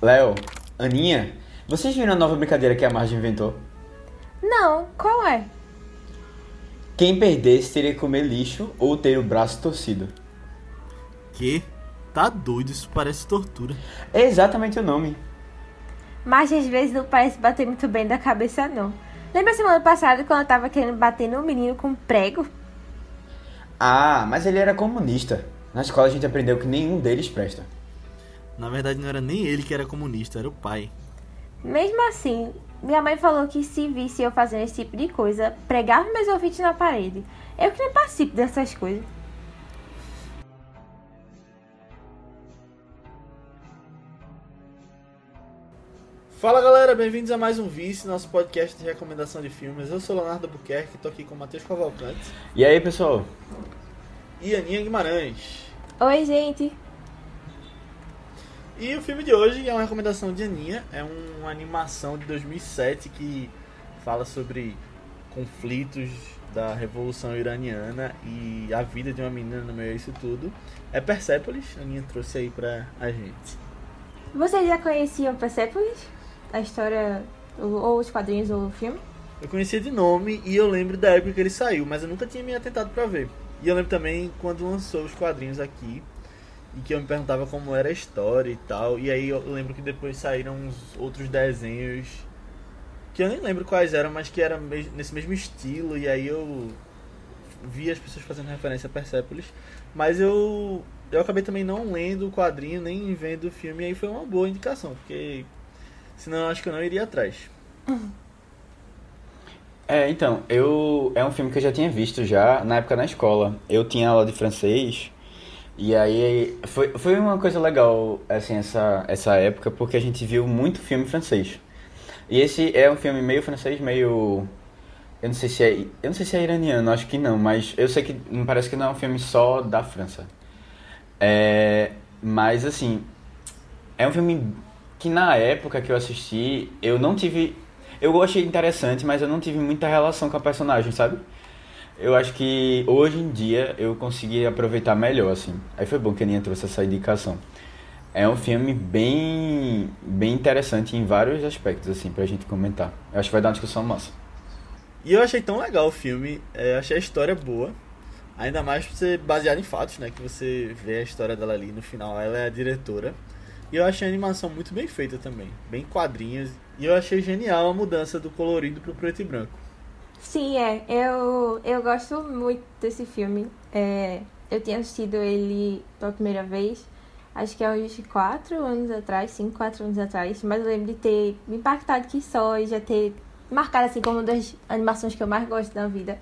Léo, Aninha, vocês viram a nova brincadeira que a Marge inventou? Não, qual é? Quem perdesse teria que comer lixo ou ter o braço torcido. Que? Tá doido, isso parece tortura. É exatamente o nome. Mas às vezes não parece bater muito bem da cabeça, não. Lembra semana passada quando eu tava querendo bater no menino com prego? Ah, mas ele era comunista. Na escola a gente aprendeu que nenhum deles presta. Na verdade, não era nem ele que era comunista, era o pai. Mesmo assim, minha mãe falou que se visse eu fazendo esse tipo de coisa, pregava meus ouvidos na parede. Eu que não participo dessas coisas. Fala galera, bem-vindos a mais um Vice, nosso podcast de recomendação de filmes. Eu sou Leonardo Buquerque, tô aqui com o Matheus Cavalcante E aí, pessoal? e Aninha Guimarães. Oi, gente. E o filme de hoje é uma recomendação de Aninha, é uma animação de 2007 que fala sobre conflitos da Revolução Iraniana e a vida de uma menina no meio a isso tudo. É Persepolis, a Aninha trouxe aí pra a gente. Vocês já conheciam Persepolis? A história, ou os quadrinhos ou o filme? Eu conhecia de nome e eu lembro da época que ele saiu, mas eu nunca tinha me atentado pra ver. E eu lembro também quando lançou os quadrinhos aqui e que eu me perguntava como era a história e tal. E aí eu lembro que depois saíram uns outros desenhos que eu nem lembro quais eram, mas que mes- nesse mesmo estilo. E aí eu vi as pessoas fazendo referência a Persepolis, mas eu eu acabei também não lendo o quadrinho nem vendo o filme. E aí foi uma boa indicação, porque senão eu acho que eu não iria atrás. É, então, eu é um filme que eu já tinha visto já na época na escola. Eu tinha aula de francês e aí foi, foi uma coisa legal assim essa essa época porque a gente viu muito filme francês. E esse é um filme meio francês, meio eu não sei se é, eu não sei se é iraniano, acho que não, mas eu sei que parece que não é um filme só da França. É, mas assim, é um filme que na época que eu assisti, eu não tive. Eu achei interessante, mas eu não tive muita relação com a personagem, sabe? Eu acho que hoje em dia eu consegui aproveitar melhor, assim. Aí foi bom que a Aninha trouxe essa indicação. É um filme bem, bem interessante em vários aspectos, assim, pra gente comentar. Eu acho que vai dar uma discussão massa. E eu achei tão legal o filme, é, achei a história boa. Ainda mais por ser baseado em fatos, né? Que você vê a história dela ali no final, ela é a diretora. E eu achei a animação muito bem feita também, bem quadrinhos. E eu achei genial a mudança do colorido pro preto e branco. Sim, é. Eu, eu gosto muito desse filme. É, eu tinha assistido ele pela primeira vez, acho que há uns 4 anos atrás, 5, 4 anos atrás. Mas eu lembro de ter me impactado que só e já ter marcado assim como uma das animações que eu mais gosto da vida.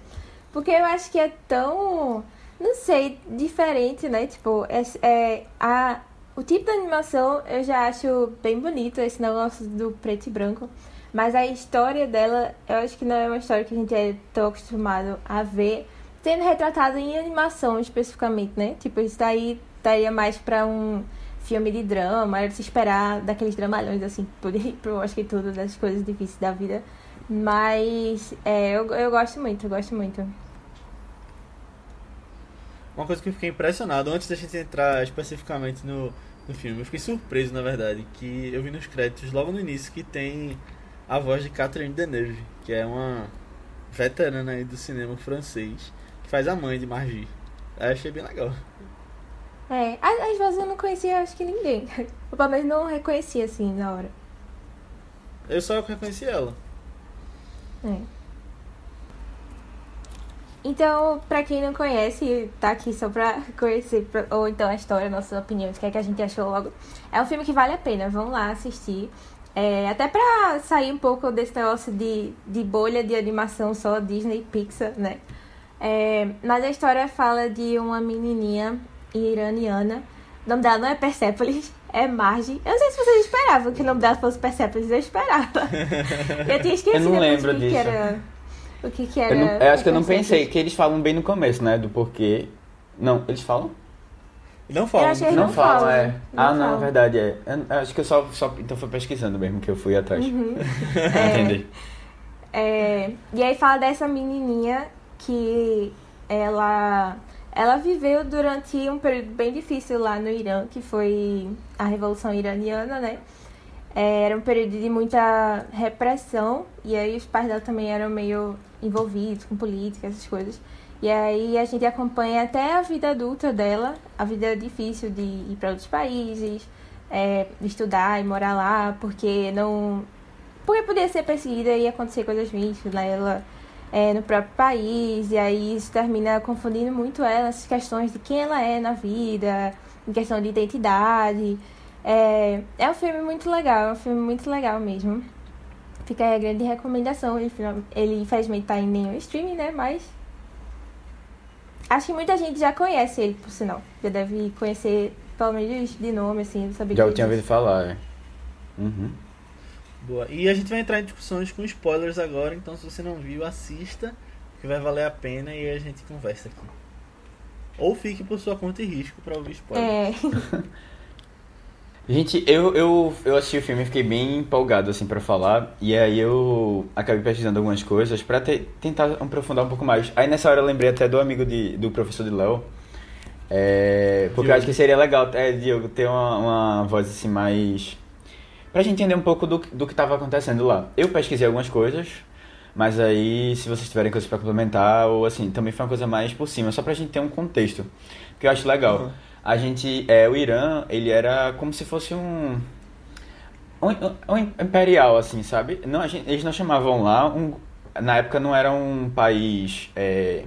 Porque eu acho que é tão, não sei, diferente, né? Tipo, é, é a, o tipo de animação eu já acho bem bonito, esse negócio do preto e branco. Mas a história dela, eu acho que não é uma história que a gente é tão acostumado a ver sendo retratada em animação especificamente, né? Tipo, isso daí daria mais pra um filme de drama, era de se esperar daqueles dramalhões, assim, por, por acho que tudo das coisas difíceis da vida. Mas é, eu, eu gosto muito, eu gosto muito. Uma coisa que eu fiquei impressionado, antes da gente entrar especificamente no, no filme, eu fiquei surpreso, na verdade, que eu vi nos créditos logo no início que tem a voz de Catherine Deneuve, que é uma veterana aí do cinema francês, que faz a mãe de Margie. Eu achei bem legal. É, às, às vezes eu não conhecia, acho que ninguém. Eu pelo menos não reconhecia assim na hora. Eu só reconheci ela. É. Então, pra quem não conhece, tá aqui só pra conhecer, ou então a história, nossas opiniões, o que é que a gente achou logo. É um filme que vale a pena, vão lá assistir. É, até pra sair um pouco desse negócio de, de bolha de animação só Disney Pixar, né? É, mas a história fala de uma menininha iraniana. O nome dela não é Persepolis, é Margie. Eu não sei se vocês esperavam que o nome dela fosse Persepolis, eu esperava. Eu tinha esquecido Eu não lembro o que, disso. era. O que, que era. Eu, não- eu acho que eu não pensei, que eles falam bem no começo, né? Do porquê. Não, eles falam? Não fala. Eu achei- Eles não não falam, falam, é. não ah, não, falam. verdade, é. Eu- eu acho que eu só, só. Então foi pesquisando mesmo que eu fui atrás. Uhum. É, Entendi. é, e aí fala dessa menininha que ela ela viveu durante um período bem difícil lá no Irã, que foi a Revolução Iraniana, né? É, era um período de muita repressão, e aí os pais dela também eram meio envolvidos com política, essas coisas. E aí a gente acompanha até a vida adulta dela, a vida difícil de ir para outros países, é, estudar e morar lá, porque não. Porque podia ser perseguida e acontecer coisas ruins nela é, no próprio país, e aí isso termina confundindo muito ela, essas questões de quem ela é na vida, em questão de identidade. É, é um filme muito legal, é um filme muito legal mesmo. Fica aí a grande recomendação. Ele, ele infelizmente tá em nenhum streaming, né? Mas. Acho que muita gente já conhece ele, por sinal. Já deve conhecer, pelo menos de nome, assim, saber Já eu tinha ouvido falar, é. Uhum. Boa. E a gente vai entrar em discussões com spoilers agora, então se você não viu, assista, que vai valer a pena e a gente conversa aqui. Ou fique por sua conta e risco para ouvir spoilers. É. Gente, eu, eu, eu assisti o filme e fiquei bem empolgado, assim, pra falar. E aí eu acabei pesquisando algumas coisas pra te, tentar aprofundar um pouco mais. Aí nessa hora eu lembrei até do amigo de, do professor de Léo. É, porque Diogo. eu acho que seria legal, é, Diogo, ter uma, uma voz assim mais... Pra gente entender um pouco do, do que tava acontecendo lá. Eu pesquisei algumas coisas, mas aí se vocês tiverem coisas pra complementar, ou assim, também foi uma coisa mais por cima, só pra gente ter um contexto. Que eu acho legal. Uhum a gente, é, o Irã, ele era como se fosse um, um, um imperial, assim, sabe? Não, gente, eles não chamavam lá, um, na época não era um país, é,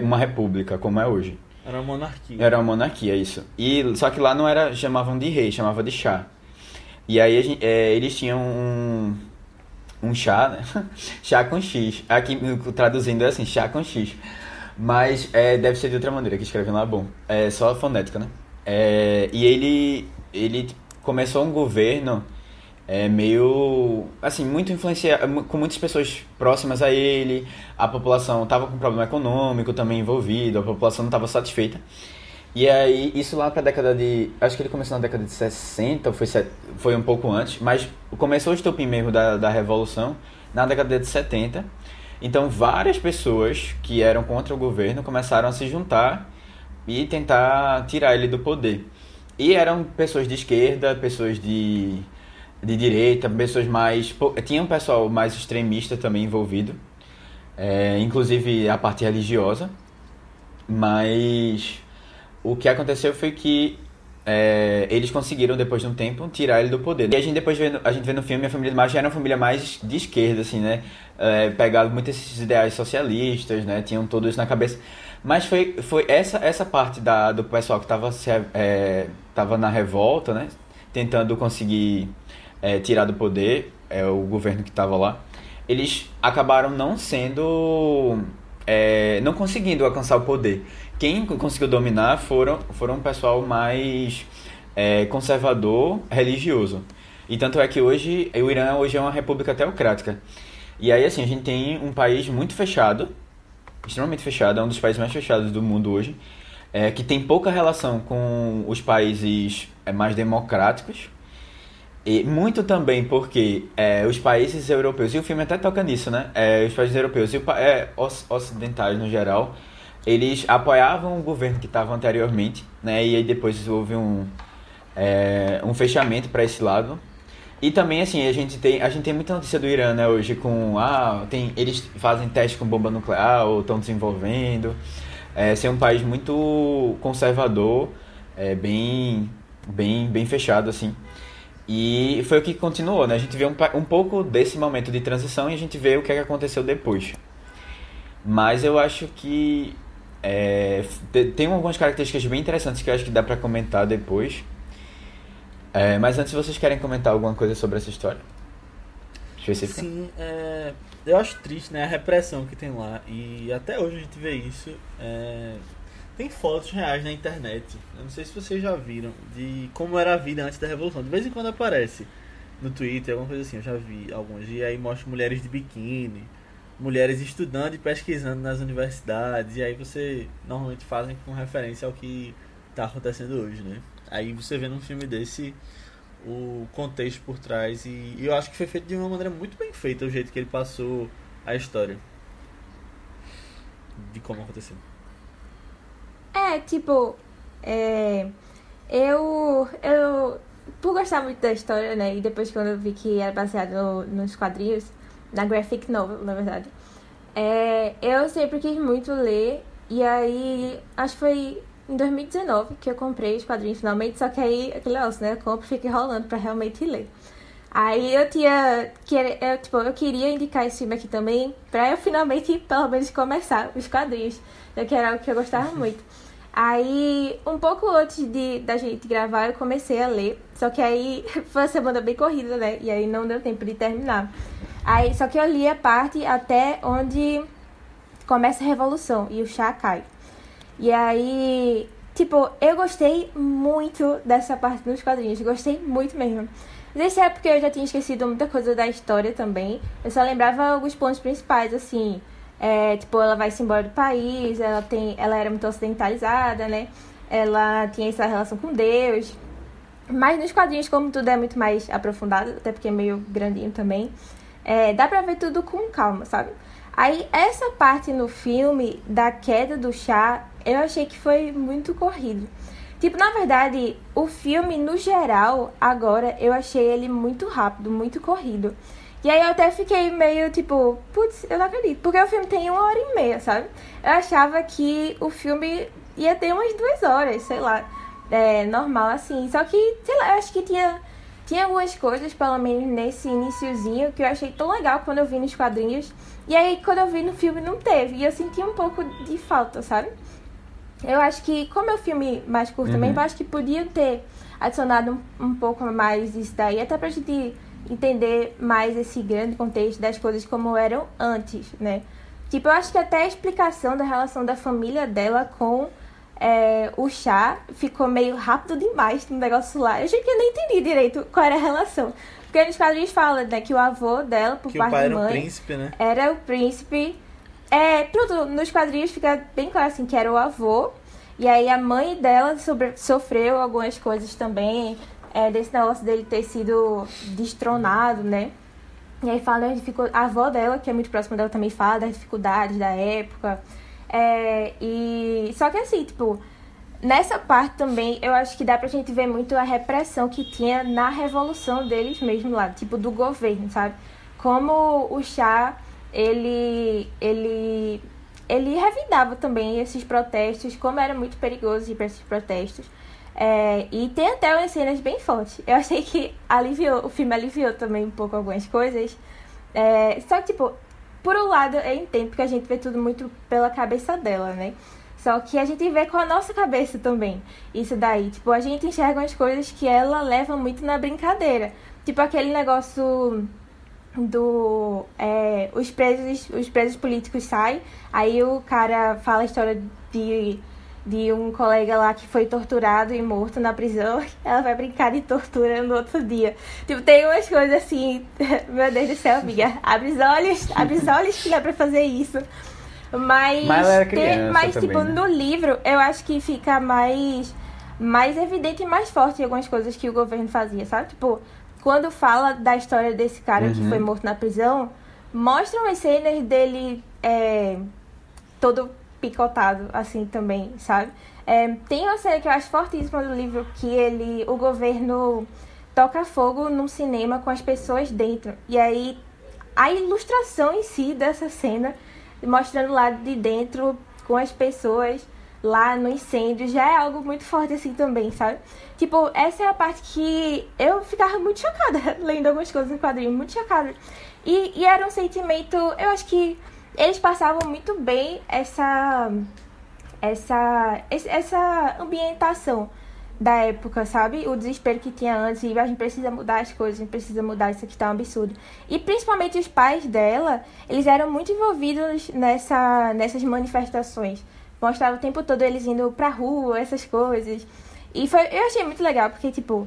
uma república como é hoje. Era uma monarquia. Era uma monarquia, isso. E, só que lá não era, chamavam de rei, chamava de chá. E aí gente, é, eles tinham um, um chá, né? chá com X. Aqui traduzindo é assim, chá com X. Mas é, deve ser de outra maneira que escrevem lá, bom. É só a fonética, né? É, e ele, ele começou um governo é, meio, assim, muito influenciado, com muitas pessoas próximas a ele. A população estava com problema econômico também envolvido, a população não estava satisfeita. E aí, isso lá para a década de. Acho que ele começou na década de 60, ou foi, foi um pouco antes, mas começou o estopim mesmo da, da Revolução na década de 70. Então, várias pessoas que eram contra o governo começaram a se juntar e tentar tirar ele do poder. E eram pessoas de esquerda, pessoas de, de direita, pessoas mais. Tinha um pessoal mais extremista também envolvido, é, inclusive a parte religiosa. Mas o que aconteceu foi que é, eles conseguiram, depois de um tempo, tirar ele do poder. E a gente depois vê, a gente vê no filme a família de era uma família mais de esquerda, assim, né? É, pegado muito esses ideais socialistas, né? Tinham tudo isso na cabeça. Mas foi, foi essa, essa parte da, do pessoal que estava é, tava na revolta, né? Tentando conseguir é, tirar do poder é, o governo que estava lá. Eles acabaram não sendo... É, não conseguindo alcançar o poder. Quem conseguiu dominar foram, foram um pessoal mais é, conservador, religioso. E tanto é que hoje, o Irã hoje é uma república teocrática. E aí, assim, a gente tem um país muito fechado, extremamente fechado, é um dos países mais fechados do mundo hoje, é, que tem pouca relação com os países é, mais democráticos. E muito também porque é, os países europeus, e o filme até toca nisso, né? É, os países europeus e é, ocidentais no geral, eles apoiavam o governo que estava anteriormente, né? E aí depois houve um, é, um fechamento para esse lado. E também, assim, a gente tem, a gente tem muita notícia do Irã, né, hoje, com, ah, tem, eles fazem teste com bomba nuclear ou estão desenvolvendo. É, ser um país muito conservador, é, bem, bem, bem fechado, assim. E foi o que continuou, né? A gente vê um, um pouco desse momento de transição e a gente vê o que, é que aconteceu depois. Mas eu acho que é, tem algumas características bem interessantes que eu acho que dá para comentar depois. É, mas antes, vocês querem comentar alguma coisa sobre essa história? Específica? Sim, é, eu acho triste né, a repressão que tem lá. E até hoje a gente vê isso. É, tem fotos reais na internet. Eu não sei se vocês já viram de como era a vida antes da Revolução. De vez em quando aparece no Twitter, alguma coisa assim. Eu já vi algumas. E aí mostra mulheres de biquíni mulheres estudando e pesquisando nas universidades, e aí você normalmente fazem com referência ao que está acontecendo hoje, né? Aí você vê num filme desse o contexto por trás, e, e eu acho que foi feito de uma maneira muito bem feita o jeito que ele passou a história de como aconteceu. É, tipo, é, eu, eu por gostar muito da história, né? E depois quando eu vi que era baseado no, nos quadrinhos, na graphic novel, na verdade. É, eu sempre quis muito ler, e aí acho que foi em 2019 que eu comprei os quadrinhos finalmente, só que aí aquele negócio, né? Eu compro e fica enrolando pra realmente ler. Aí eu tinha. Eu, tipo, eu queria indicar esse filme aqui também, pra eu finalmente, pelo menos, começar os quadrinhos. Que era algo que eu gostava muito. Aí, um pouco antes de, da gente gravar, eu comecei a ler. Só que aí foi uma semana bem corrida, né? E aí não deu tempo de terminar. Aí, só que eu li a parte até onde começa a revolução e o chá cai. E aí, tipo, eu gostei muito dessa parte dos quadrinhos. Gostei muito mesmo. Isso é porque eu já tinha esquecido muita coisa da história também. Eu só lembrava alguns pontos principais, assim. É, tipo, ela vai se embora do país, ela, tem, ela era muito ocidentalizada, né? Ela tinha essa relação com Deus. Mas nos quadrinhos, como tudo é muito mais aprofundado, até porque é meio grandinho também, é, dá pra ver tudo com calma, sabe? Aí, essa parte no filme da queda do chá, eu achei que foi muito corrido. Tipo, na verdade, o filme, no geral, agora, eu achei ele muito rápido, muito corrido. E aí eu até fiquei meio tipo, putz, eu não acredito. Porque o filme tem uma hora e meia, sabe? Eu achava que o filme ia ter umas duas horas, sei lá. É, normal assim. Só que, sei lá, eu acho que tinha, tinha algumas coisas, pelo menos nesse iniciozinho, que eu achei tão legal quando eu vi nos quadrinhos. E aí, quando eu vi no filme, não teve. E eu senti um pouco de falta, sabe? Eu acho que, como é um filme mais curto uhum. mesmo, eu acho que podiam ter adicionado um, um pouco mais isso daí, até pra gente entender mais esse grande contexto das coisas como eram antes, né? Tipo, eu acho que até a explicação da relação da família dela com é, o chá ficou meio rápido demais no negócio lá. Eu achei que eu nem entendi direito qual era a relação. Porque nos quadrinhos fala, né, que o avô dela, por que parte o pai da mãe... era o príncipe, né? Era o príncipe é, pronto, nos quadrinhos fica bem claro assim que era o avô. E aí a mãe dela sobre, sofreu algumas coisas também, é, desse negócio dele ter sido destronado, né? E aí fala A avó dela, que é muito próxima dela, também fala das dificuldades da época. É, e. Só que assim, tipo, nessa parte também eu acho que dá pra gente ver muito a repressão que tinha na revolução deles mesmo lá, tipo, do governo, sabe? Como o chá ele, ele, ele revidava também esses protestos, como era muito perigoso ir para esses protestos. É, e tem até umas cenas bem fortes. Eu achei que aliviou, o filme aliviou também um pouco algumas coisas. É, só que, tipo, por um lado eu entendo porque a gente vê tudo muito pela cabeça dela, né? Só que a gente vê com a nossa cabeça também. Isso daí. Tipo, a gente enxerga umas coisas que ela leva muito na brincadeira. Tipo aquele negócio do é, os presos os presos políticos saem aí o cara fala a história de de um colega lá que foi torturado e morto na prisão ela vai brincar de tortura no outro dia tipo tem umas coisas assim meu Deus do céu amiga abre os olhos abre os olhos que dá pra fazer isso mas mas, tem, mas também, tipo né? no livro eu acho que fica mais mais evidente e mais forte algumas coisas que o governo fazia sabe tipo quando fala da história desse cara uhum. que foi morto na prisão, mostram as cenas dele é, todo picotado, assim também, sabe? É, tem uma cena que eu acho fortíssima do livro que ele, o governo toca fogo num cinema com as pessoas dentro. E aí a ilustração em si dessa cena, mostrando lá de dentro com as pessoas lá no incêndio já é algo muito forte assim também, sabe? Tipo, essa é a parte que eu ficava muito chocada lendo algumas coisas no quadrinho, muito chocada. E, e era um sentimento, eu acho que eles passavam muito bem essa essa essa ambientação da época, sabe? O desespero que tinha antes, e a gente precisa mudar as coisas, a gente precisa mudar isso aqui tá um absurdo. E principalmente os pais dela, eles eram muito envolvidos nessa nessas manifestações mostrava o tempo todo eles indo pra rua, essas coisas. E foi, eu achei muito legal, porque, tipo,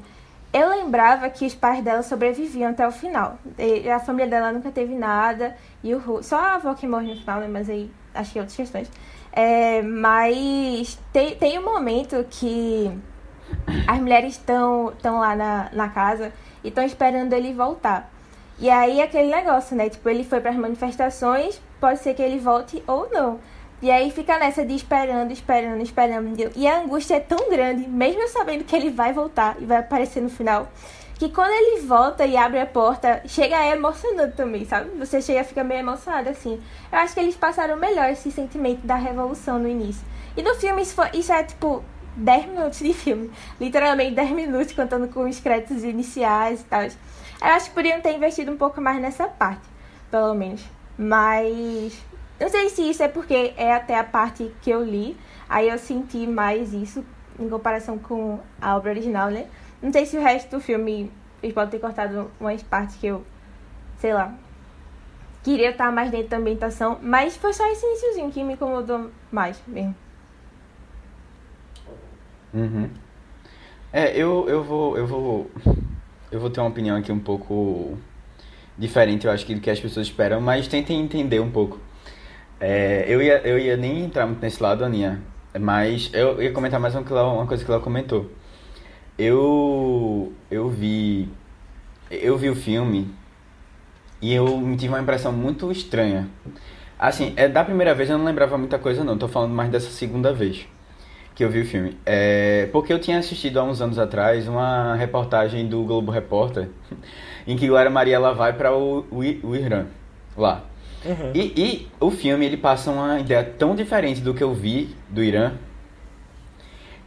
eu lembrava que os pais dela sobreviviam até o final. E a família dela nunca teve nada. E o só a avó que morre no final, né? Mas aí acho que é outras questões. É, mas tem, tem um momento que as mulheres estão lá na, na casa e estão esperando ele voltar. E aí aquele negócio, né? Tipo, ele foi para as manifestações, pode ser que ele volte ou não. E aí fica nessa de esperando, esperando, esperando. E a angústia é tão grande, mesmo sabendo que ele vai voltar e vai aparecer no final, que quando ele volta e abre a porta, chega a emocionante também, sabe? Você chega a ficar meio emocionado assim. Eu acho que eles passaram melhor esse sentimento da revolução no início. E no filme isso, foi, isso é tipo 10 minutos de filme. Literalmente 10 minutos contando com os créditos iniciais e tal. Eu acho que poderiam ter investido um pouco mais nessa parte, pelo menos. Mas não sei se isso é porque é até a parte que eu li, aí eu senti mais isso em comparação com a obra original, né? Não sei se o resto do filme eles podem ter cortado umas partes que eu, sei lá, queria estar mais dentro da ambientação, mas foi só esse iníciozinho que me incomodou mais mesmo. Uhum. É, eu, eu vou. Eu vou. Eu vou ter uma opinião aqui um pouco diferente, eu acho, do que as pessoas esperam, mas tentem entender um pouco. É, eu, ia, eu ia nem entrar muito nesse lado, Aninha, mas eu ia comentar mais uma, coisa que ela comentou. Eu, eu vi. Eu vi o filme e eu tive uma impressão muito estranha. Assim, é, da primeira vez eu não lembrava muita coisa, não. Tô falando mais dessa segunda vez que eu vi o filme. É, porque eu tinha assistido há uns anos atrás uma reportagem do Globo Repórter em que Glória Maria ela vai para o, o, o Irã, lá. Uhum. E, e, o filme ele passa uma ideia tão diferente do que eu vi do Irã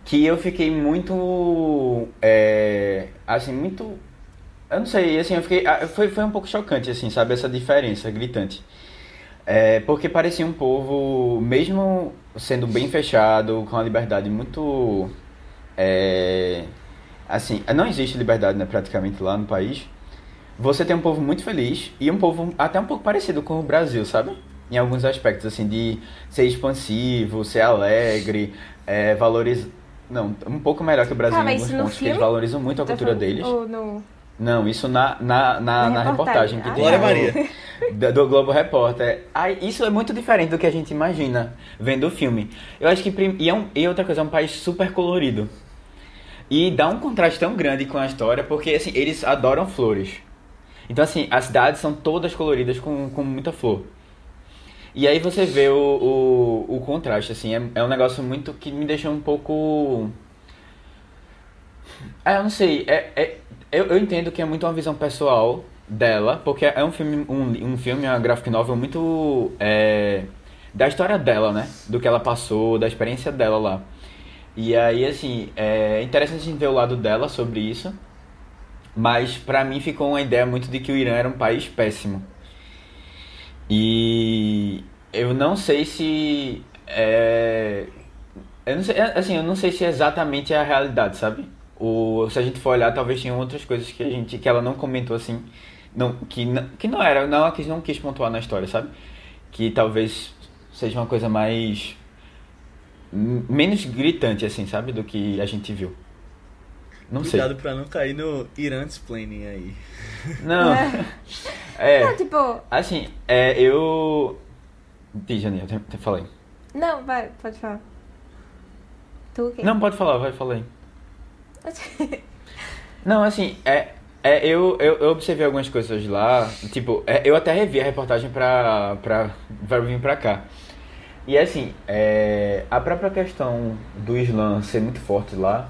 que eu fiquei muito é, assim muito eu não sei assim eu fiquei ah, foi, foi um pouco chocante assim sabe essa diferença gritante é, porque parecia um povo mesmo sendo bem fechado com a liberdade muito é, assim não existe liberdade né, praticamente lá no país você tem um povo muito feliz e um povo até um pouco parecido com o Brasil, sabe? Em alguns aspectos, assim, de ser expansivo, ser alegre, é, valorizar. Não, um pouco melhor que o Brasil ah, em alguns pontos, porque eles valorizam muito a tá cultura deles. No... Não, isso na, na, na, na reportagem. reportagem que ah, tem Glória Maria. Do, do Globo Repórter. Aí, isso é muito diferente do que a gente imagina vendo o filme. Eu acho que. E, é um, e outra coisa, é um país super colorido. E dá um contraste tão grande com a história, porque assim, eles adoram flores. Então, assim, as cidades são todas coloridas com, com muita flor. E aí você vê o, o, o contraste, assim, é, é um negócio muito que me deixou um pouco. É, eu não sei, é, é, eu, eu entendo que é muito uma visão pessoal dela, porque é um filme, um, um filme, uma graphic novel muito. É, da história dela, né? Do que ela passou, da experiência dela lá. E aí, assim, é interessante a gente ver o lado dela sobre isso. Mas para mim ficou uma ideia muito de que o Irã era um país péssimo. E eu não sei se é, eu não sei, assim, eu não sei se é exatamente a realidade, sabe? O, se a gente for olhar, talvez tinha outras coisas que a gente que ela não comentou assim, não que não, que não era, não que não quis pontuar na história, sabe? Que talvez seja uma coisa mais menos gritante assim, sabe, do que a gente viu. Não Cuidado sei. pra não cair no Irãs planning aí. Não. É. é. Não, tipo. Assim, é, eu. Diz, Janine, eu te falei. Não, vai, pode falar. Tu quem? Não, pode falar, vai, falei. Não, assim, é. É, eu, eu, eu, observei algumas coisas lá, tipo, é, eu até revi a reportagem pra, pra, pra vir pra cá. E assim, é, a própria questão do Islã ser muito forte lá,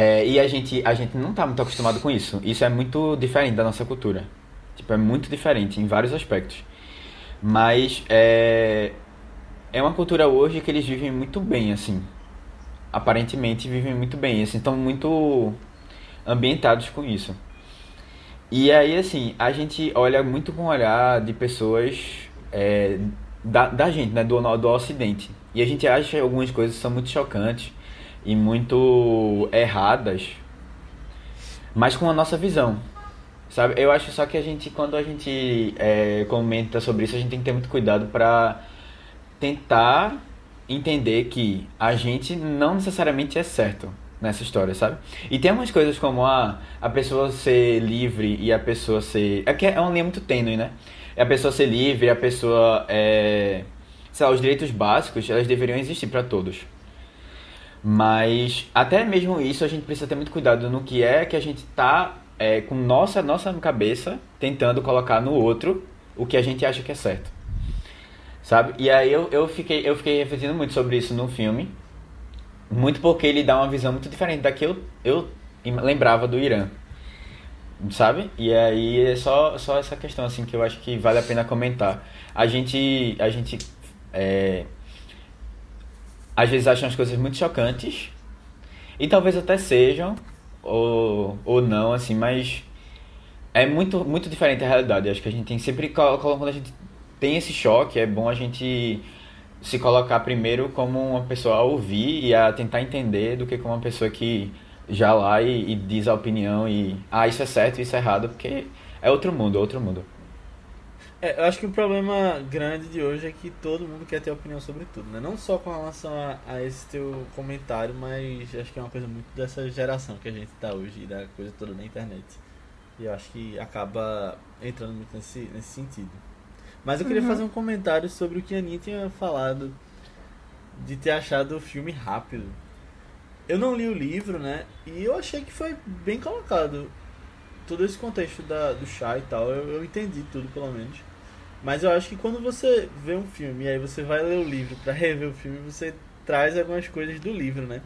é, e a gente, a gente não está muito acostumado com isso. Isso é muito diferente da nossa cultura. Tipo, é muito diferente em vários aspectos. Mas é, é uma cultura hoje que eles vivem muito bem, assim. Aparentemente vivem muito bem, assim, estão muito ambientados com isso. E aí, assim, a gente olha muito com o olhar de pessoas é, da, da gente, né, do, do Ocidente. E a gente acha algumas coisas que são muito chocantes e muito erradas, mas com a nossa visão. Sabe? Eu acho só que a gente, quando a gente é, comenta sobre isso, a gente tem que ter muito cuidado para tentar entender que a gente não necessariamente é certo nessa história, sabe? E tem umas coisas como a, a pessoa ser livre e a pessoa ser. É que é uma linha muito tênue, né? É a pessoa ser livre, a pessoa. É... Sei lá, os direitos básicos, elas deveriam existir para todos. Mas até mesmo isso a gente precisa ter muito cuidado no que é que a gente está é, com nossa nossa cabeça tentando colocar no outro o que a gente acha que é certo. Sabe? E aí eu, eu, fiquei, eu fiquei refletindo muito sobre isso no filme. Muito porque ele dá uma visão muito diferente da que eu, eu lembrava do Irã. Sabe? E aí é só, só essa questão assim que eu acho que vale a pena comentar. A gente. A gente. É, às vezes acham as coisas muito chocantes. E talvez até sejam, ou, ou não, assim, mas é muito, muito diferente a realidade. Acho que a gente tem sempre. Quando a gente tem esse choque, é bom a gente se colocar primeiro como uma pessoa a ouvir e a tentar entender do que como uma pessoa que já lá e, e diz a opinião e ah, isso é certo, isso é errado, porque é outro mundo, é outro mundo. É, eu acho que o problema grande de hoje é que todo mundo quer ter opinião sobre tudo, né? Não só com relação a, a esse teu comentário, mas acho que é uma coisa muito dessa geração que a gente tá hoje, da coisa toda na internet. E eu acho que acaba entrando muito nesse, nesse sentido. Mas eu queria uhum. fazer um comentário sobre o que a Aninha tinha falado de ter achado o filme rápido. Eu não li o livro, né? E eu achei que foi bem colocado. Todo esse contexto da, do chá e tal, eu, eu entendi tudo, pelo menos. Mas eu acho que quando você vê um filme e aí você vai ler o livro para rever o filme, você traz algumas coisas do livro, né?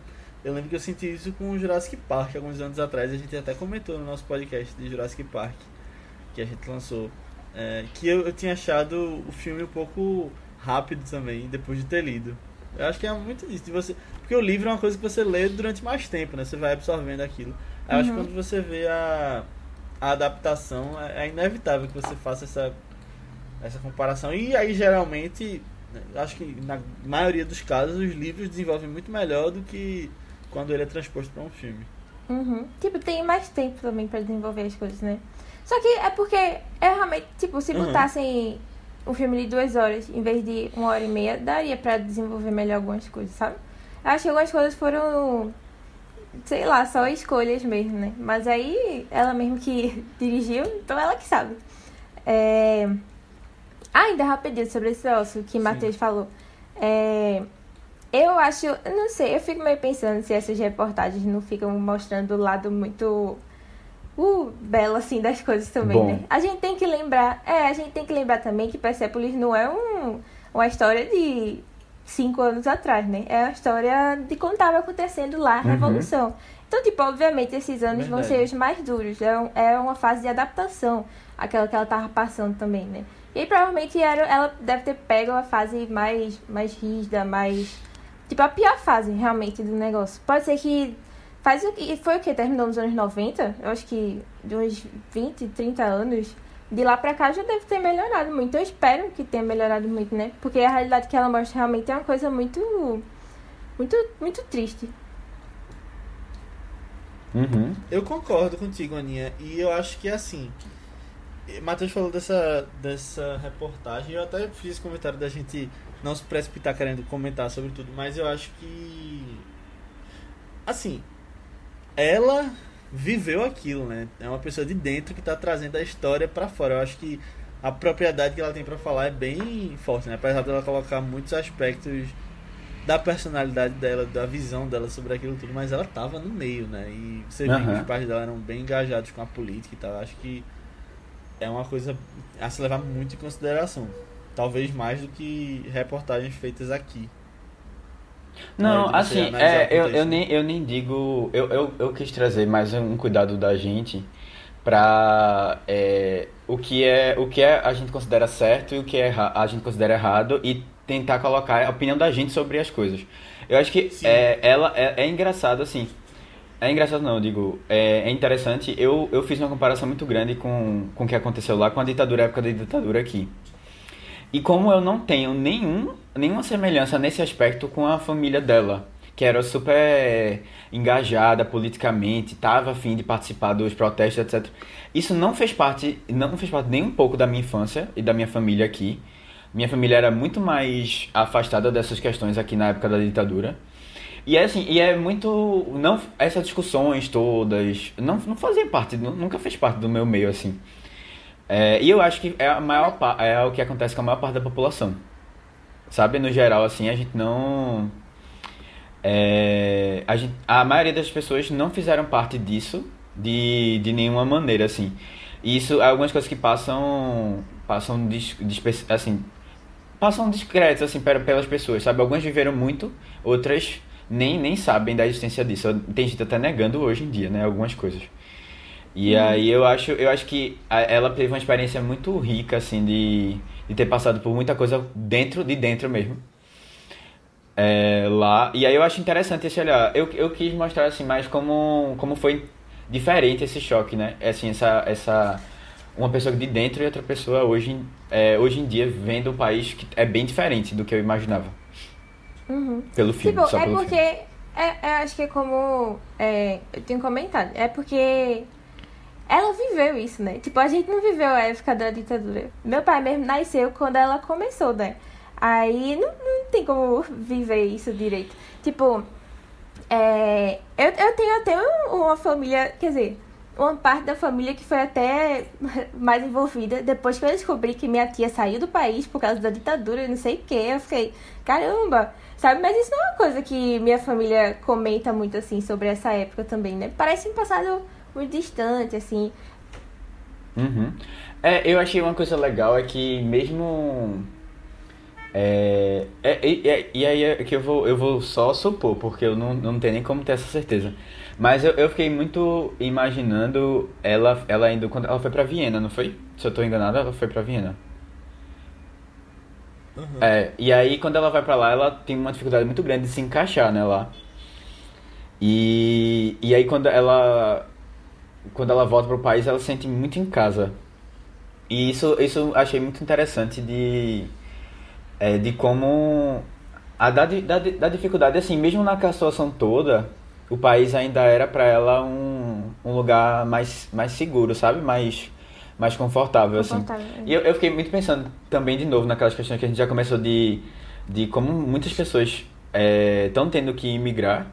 Eu lembro que eu senti isso com o Jurassic Park alguns anos atrás. A gente até comentou no nosso podcast de Jurassic Park, que a gente lançou. É, que eu, eu tinha achado o filme um pouco rápido também, depois de ter lido. Eu acho que é muito isso. De você, porque o livro é uma coisa que você lê durante mais tempo, né? Você vai absorvendo aquilo. Eu uhum. acho que uhum. quando você vê a, a adaptação, é, é inevitável que você faça essa essa comparação. E aí, geralmente, acho que na maioria dos casos, os livros desenvolvem muito melhor do que quando ele é transposto para um filme. Uhum. Tipo, tem mais tempo também para desenvolver as coisas, né? Só que é porque é realmente, tipo, se uhum. botassem um filme de duas horas em vez de uma hora e meia, daria para desenvolver melhor algumas coisas, sabe? Acho que algumas coisas foram, sei lá, só escolhas mesmo, né? Mas aí ela mesmo que dirigiu, então ela que sabe. É... Ah, ainda rapidinho sobre esse osso que Matheus falou. É, eu acho, não sei, eu fico meio pensando se essas reportagens não ficam mostrando o lado muito uh, belo assim das coisas também, Bom. né? A gente tem que lembrar, é, a gente tem que lembrar também que Persepolis não é um, uma história de cinco anos atrás, né? É uma história de quando estava acontecendo lá a uhum. Revolução. Então, tipo, obviamente esses anos Verdade. vão ser os mais duros. É, é uma fase de adaptação, aquela que ela tava passando também, né? E aí, provavelmente era, ela deve ter pego a fase mais, mais rígida, mais. Tipo, a pior fase realmente do negócio. Pode ser que. Faz o que. Foi o que? Terminou nos anos 90? Eu acho que de uns 20, 30 anos. De lá pra cá já deve ter melhorado muito. Eu espero que tenha melhorado muito, né? Porque a realidade que ela mostra realmente é uma coisa muito. Muito, muito triste. Uhum. Eu concordo contigo, Aninha. E eu acho que é assim. Matheus falou dessa, dessa reportagem. Eu até fiz comentário da gente não se precipitar querendo comentar sobre tudo, mas eu acho que. Assim. Ela viveu aquilo, né? É uma pessoa de dentro que está trazendo a história para fora. Eu acho que a propriedade que ela tem para falar é bem forte, né? Apesar dela colocar muitos aspectos da personalidade dela, da visão dela sobre aquilo tudo, mas ela tava no meio, né? E você uhum. viu que os pais dela eram bem engajados com a política e tal. Eu acho que é uma coisa a se levar muito em consideração. Talvez mais do que reportagens feitas aqui. Não, né, assim, é, eu, eu, nem, eu nem digo. Eu, eu, eu quis trazer mais um cuidado da gente para é, o que é o que é a gente considera certo e o que é a gente considera errado e tentar colocar a opinião da gente sobre as coisas. Eu acho que é, ela é, é engraçado assim. É engraçado não, eu digo, é, é, interessante. Eu, eu fiz uma comparação muito grande com, com o que aconteceu lá com a ditadura, a época da ditadura aqui. E como eu não tenho nenhum, nenhuma semelhança nesse aspecto com a família dela, que era super engajada politicamente, estava afim de participar dos protestos, etc. Isso não fez parte, não fez parte nem um pouco da minha infância e da minha família aqui. Minha família era muito mais afastada dessas questões aqui na época da ditadura. E é assim, e é muito. Não, essas discussões todas não, não fazia parte, nunca fez parte do meu meio, assim. É, e eu acho que é, a maior, é o que acontece com a maior parte da população. Sabe, no geral, assim, a gente não. É, a, gente, a maioria das pessoas não fizeram parte disso de, de nenhuma maneira, assim. E isso, algumas coisas que passam. Passam, assim, passam discretos, assim, pelas pessoas, sabe? Algumas viveram muito, outras nem, nem sabem da existência disso. Tem gente até negando hoje em dia, né? Algumas coisas. E hum. aí eu acho, eu acho que ela teve uma experiência muito rica, assim, de, de ter passado por muita coisa dentro de dentro mesmo. É, lá. E aí eu acho interessante esse olhar. Eu, eu quis mostrar, assim, mais como, como foi diferente esse choque, né? Assim, essa, essa uma pessoa de dentro e outra pessoa hoje, é, hoje em dia vendo um país que é bem diferente do que eu imaginava. Uhum. Pelo filme, tipo, é porque, filme. É, é, acho que é como é, eu tenho comentado, é porque ela viveu isso, né? Tipo, a gente não viveu a época da ditadura. Meu pai mesmo nasceu quando ela começou, né? Aí não, não tem como viver isso direito. Tipo, é, eu, eu tenho até uma família, quer dizer, uma parte da família que foi até mais envolvida. Depois que eu descobri que minha tia saiu do país por causa da ditadura e não sei o que, eu fiquei, caramba, sabe? Mas isso não é uma coisa que minha família comenta muito assim sobre essa época também, né? Parece um passado muito distante, assim. Uhum. É, eu achei uma coisa legal é que mesmo. É, é, é, e aí é que eu vou, eu vou só supor, porque eu não, não tenho nem como ter essa certeza. Mas eu, eu fiquei muito imaginando ela, ela indo. Quando ela foi pra Viena, não foi? Se eu tô enganado, ela foi pra Viena. Uhum. É, e aí quando ela vai pra lá, ela tem uma dificuldade muito grande de se encaixar, né, lá. E, e aí quando ela quando ela volta pro país, ela se sente muito em casa. E isso isso achei muito interessante de é, de como a da, da, da dificuldade assim, mesmo na situação toda, o país ainda era para ela um, um lugar mais, mais seguro, sabe? Mais, mais confortável, assim. confortável assim. E eu, eu fiquei muito pensando também, de novo, naquelas questões que a gente já começou de, de como muitas pessoas estão é, tendo que imigrar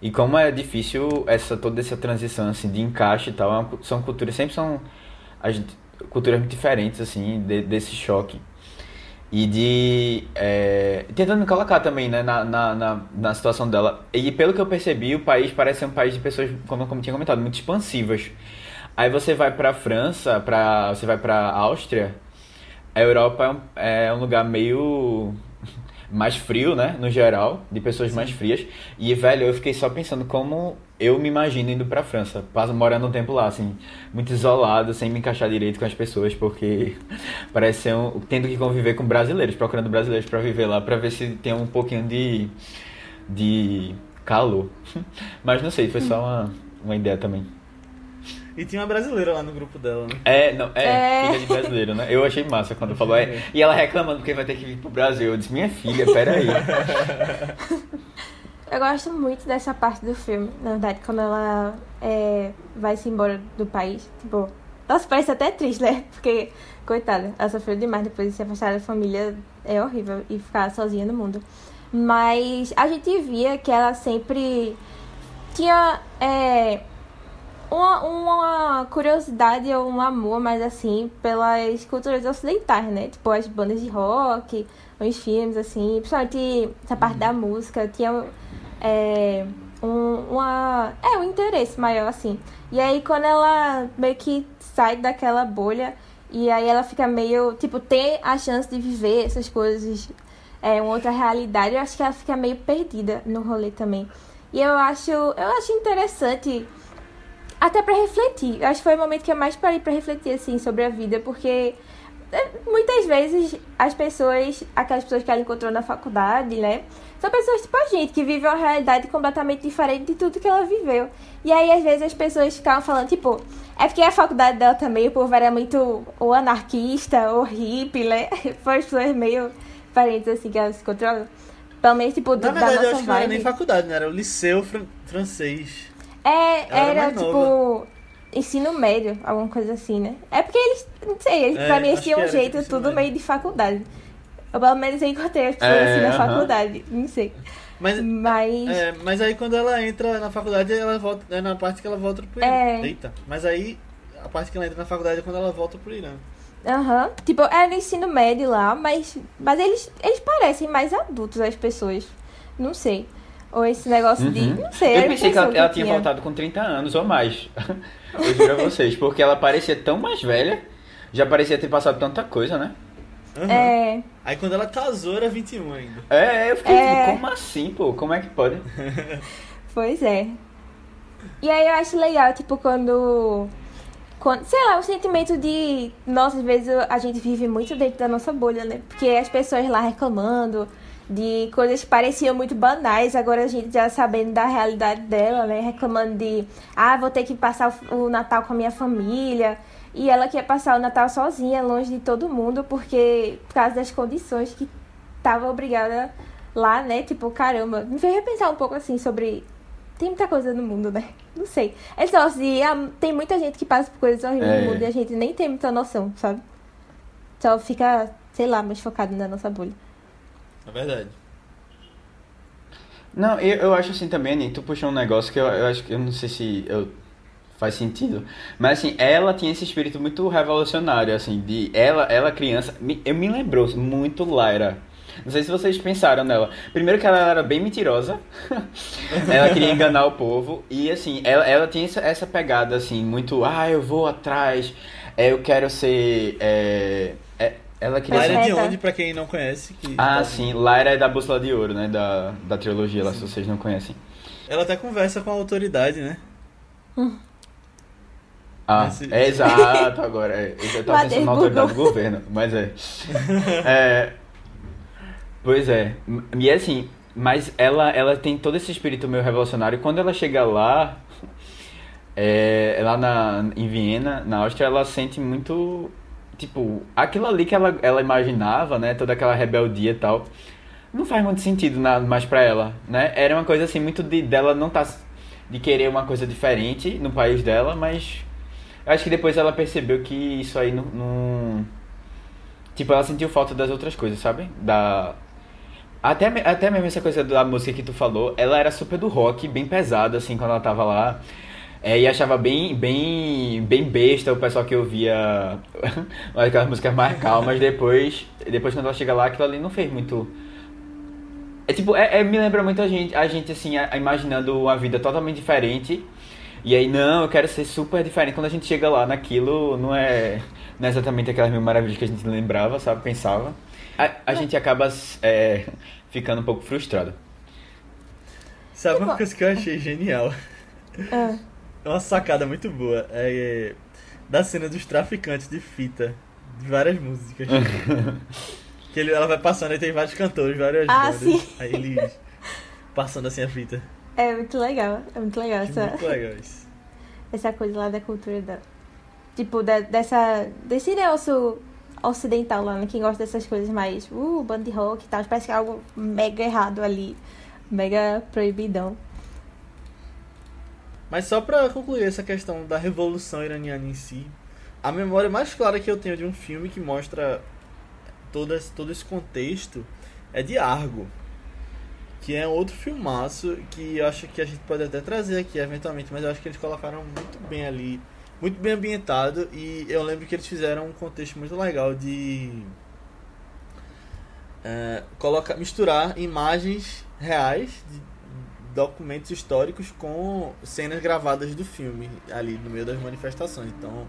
e como é difícil essa toda essa transição assim de encaixe e tal é são culturas sempre são as culturas muito diferentes assim de, desse choque e de. É, tentando colocar também né, na, na, na, na, situação dela. E pelo que eu percebi, o país parece ser um país de pessoas, como, como tinha comentado, muito expansivas. Aí você vai pra França, pra, você vai pra Áustria, a Europa é um, é um lugar meio mais frio, né? No geral, de pessoas Sim. mais frias. E, velho, eu fiquei só pensando como eu me imagino indo pra França, morando um tempo lá, assim, muito isolado, sem me encaixar direito com as pessoas, porque parece ser um, tendo que conviver com brasileiros, procurando brasileiros para viver lá, para ver se tem um pouquinho de, de calor. Mas não sei, foi só uma, uma ideia também. E tinha uma brasileira lá no grupo dela, né? É, não, é, é. filha de brasileiro, né? Eu achei massa quando falou. É, e ela reclamando porque vai ter que vir pro Brasil. Eu disse, minha filha, peraí. Eu gosto muito dessa parte do filme, na verdade, quando ela é, vai se embora do país. Tipo, nossa, parece até triste, né? Porque, coitada, ela sofreu demais depois de se afastar da família. É horrível e ficar sozinha no mundo. Mas a gente via que ela sempre tinha é, uma, uma curiosidade ou um amor, mais assim, pelas culturas ocidentais, né? Tipo, as bandas de rock, os filmes, assim, principalmente essa parte da música. Tinha é, um, uma, é, um interesse maior, assim. E aí, quando ela meio que sai daquela bolha, e aí ela fica meio, tipo, tem a chance de viver essas coisas, é, uma outra realidade, eu acho que ela fica meio perdida no rolê também. E eu acho, eu acho interessante, até para refletir. Eu acho que foi o momento que eu mais parei para refletir, assim, sobre a vida, porque é, muitas vezes as pessoas, aquelas pessoas que ela encontrou na faculdade, né? São pessoas tipo a gente, que vivem uma realidade completamente diferente de tudo que ela viveu. E aí, às vezes, as pessoas ficavam falando, tipo, é porque a faculdade dela também, o povo era muito ou anarquista, ou hippie, né? Foram pessoas meio diferentes, assim, que elas se controlam. Pelo menos, tipo, Na verdade, da nossa eu acho que não era nem faculdade, né? Era o liceu fran francês. É, era, era tipo... Nova ensino médio, alguma coisa assim, né? É porque eles, não sei, eles, é, pra mim eles tinham um jeito tudo médio. meio de faculdade. Eu, pelo menos encontrei as pessoas é, assim na uh -huh. faculdade, não sei. Mas, mas... É, mas aí quando ela entra na faculdade, ela volta. É na parte que ela volta pro Irã. É... Eita. Mas aí a parte que ela entra na faculdade é quando ela volta pro Irã. Aham. Uhum. Tipo, é no ensino médio lá, mas, mas eles, eles parecem mais adultos as pessoas. Não sei. Ou esse negócio uhum. de. Não sei. Eu pensei que ela, que ela tinha voltado com 30 anos ou mais. Eu juro a vocês, porque ela parecia tão mais velha, já parecia ter passado tanta coisa, né? Aham. É. Aí quando ela casou era 21 ainda. É, eu fiquei É. tipo, como assim, pô? Como é que pode? Pois é. E aí eu acho legal, tipo, quando. quando sei lá, o sentimento de. Nossa, às vezes a gente vive muito dentro da nossa bolha, né? Porque as pessoas lá reclamando de coisas que pareciam muito banais, agora a gente já sabendo da realidade dela, né? Reclamando de. Ah, vou ter que passar o Natal com a minha família. E ela quer passar o Natal sozinha, longe de todo mundo, porque. Por causa das condições que tava obrigada lá, né? Tipo, caramba, me fez repensar um pouco assim sobre. Tem muita coisa no mundo, né? Não sei. É só assim, tem muita gente que passa por coisas horríveis É. no mundo e a gente nem tem muita noção, sabe? Só fica, sei lá, mais focado na nossa bolha. É verdade. Não, eu, eu acho assim também, Aninha, tu puxou um negócio que eu, eu acho que eu não sei se eu, faz sentido. Mas assim, ela tinha esse espírito muito revolucionário, assim, de ela, ela criança, me, eu me lembrou muito Lyra. Não sei se vocês pensaram nela. Primeiro que ela era bem mentirosa. ela queria enganar o povo. E assim, ela, ela tinha essa, essa pegada, assim, muito, ah, eu vou atrás, é, eu quero ser. é, ela queria Lyra ser. é de Perfeita. onde, pra quem não conhece? Que Ah, tá- sim, Lyra é da Bússola de Ouro, né? Da, da trilogia lá, se vocês não conhecem. Ela até conversa com a autoridade, né? Ah, Esse- é exato agora. é. Eu já tava pensando na dentro autoridade do governo, mas é. É, Pois é. E é assim, mas ela, ela tem todo esse espírito meio revolucionário. Quando ela chega lá, é, lá na, em Viena, na Áustria, ela sente muito. Tipo, aquilo ali que ela, ela imaginava, né? Toda aquela rebeldia e tal. Não faz muito sentido na, mais pra ela, né? Era uma coisa assim, muito de, dela não tá. de querer uma coisa diferente no país dela, mas. Acho que depois ela percebeu que isso aí não. não- Tipo, ela sentiu falta das outras coisas, sabe? Da. Até, até mesmo essa coisa da música que tu falou, ela era super do rock, bem pesada, assim, quando ela tava lá. É, e achava bem, bem, bem besta o pessoal que ouvia aquelas músicas mais calmas. Depois, depois quando ela chega lá, aquilo ali não fez muito. É tipo, é, é- me lembra muito a gente, a gente assim, a- imaginando uma vida totalmente diferente. E aí, não, eu quero ser super diferente. Quando a gente chega lá naquilo, não é, não é exatamente aquelas mil maravilhas que a gente lembrava, sabe? Pensava. A, a gente acaba é, ficando um pouco frustrado. Sabe uma Tipo- coisa que eu achei genial? Ah, É uma sacada muito boa. É, da cena dos traficantes de fita. De várias músicas. que ele, ela vai passando e tem vários cantores, várias Ah, bandas. sim. Aí eles passando assim a fita. é muito legal. É muito legal essa, muito legal isso. essa coisa lá da cultura da. Tipo, da, dessa. Desse negócio ocidental lá, né? Quem gosta dessas coisas mais. Uh, band rock e tal. Parece que é algo mega errado ali. Mega proibidão. Mas só pra concluir essa questão da revolução iraniana em si, a memória mais clara que eu tenho de um filme que mostra todo esse, todo esse contexto é de Argo. Que é outro filmaço que eu acho que a gente pode até trazer aqui eventualmente, mas eu acho que eles colocaram muito bem ali, muito bem ambientado e eu lembro que eles fizeram um contexto muito legal de é, coloca, misturar imagens reais de documentos históricos com cenas gravadas do filme ali no meio das manifestações. Então,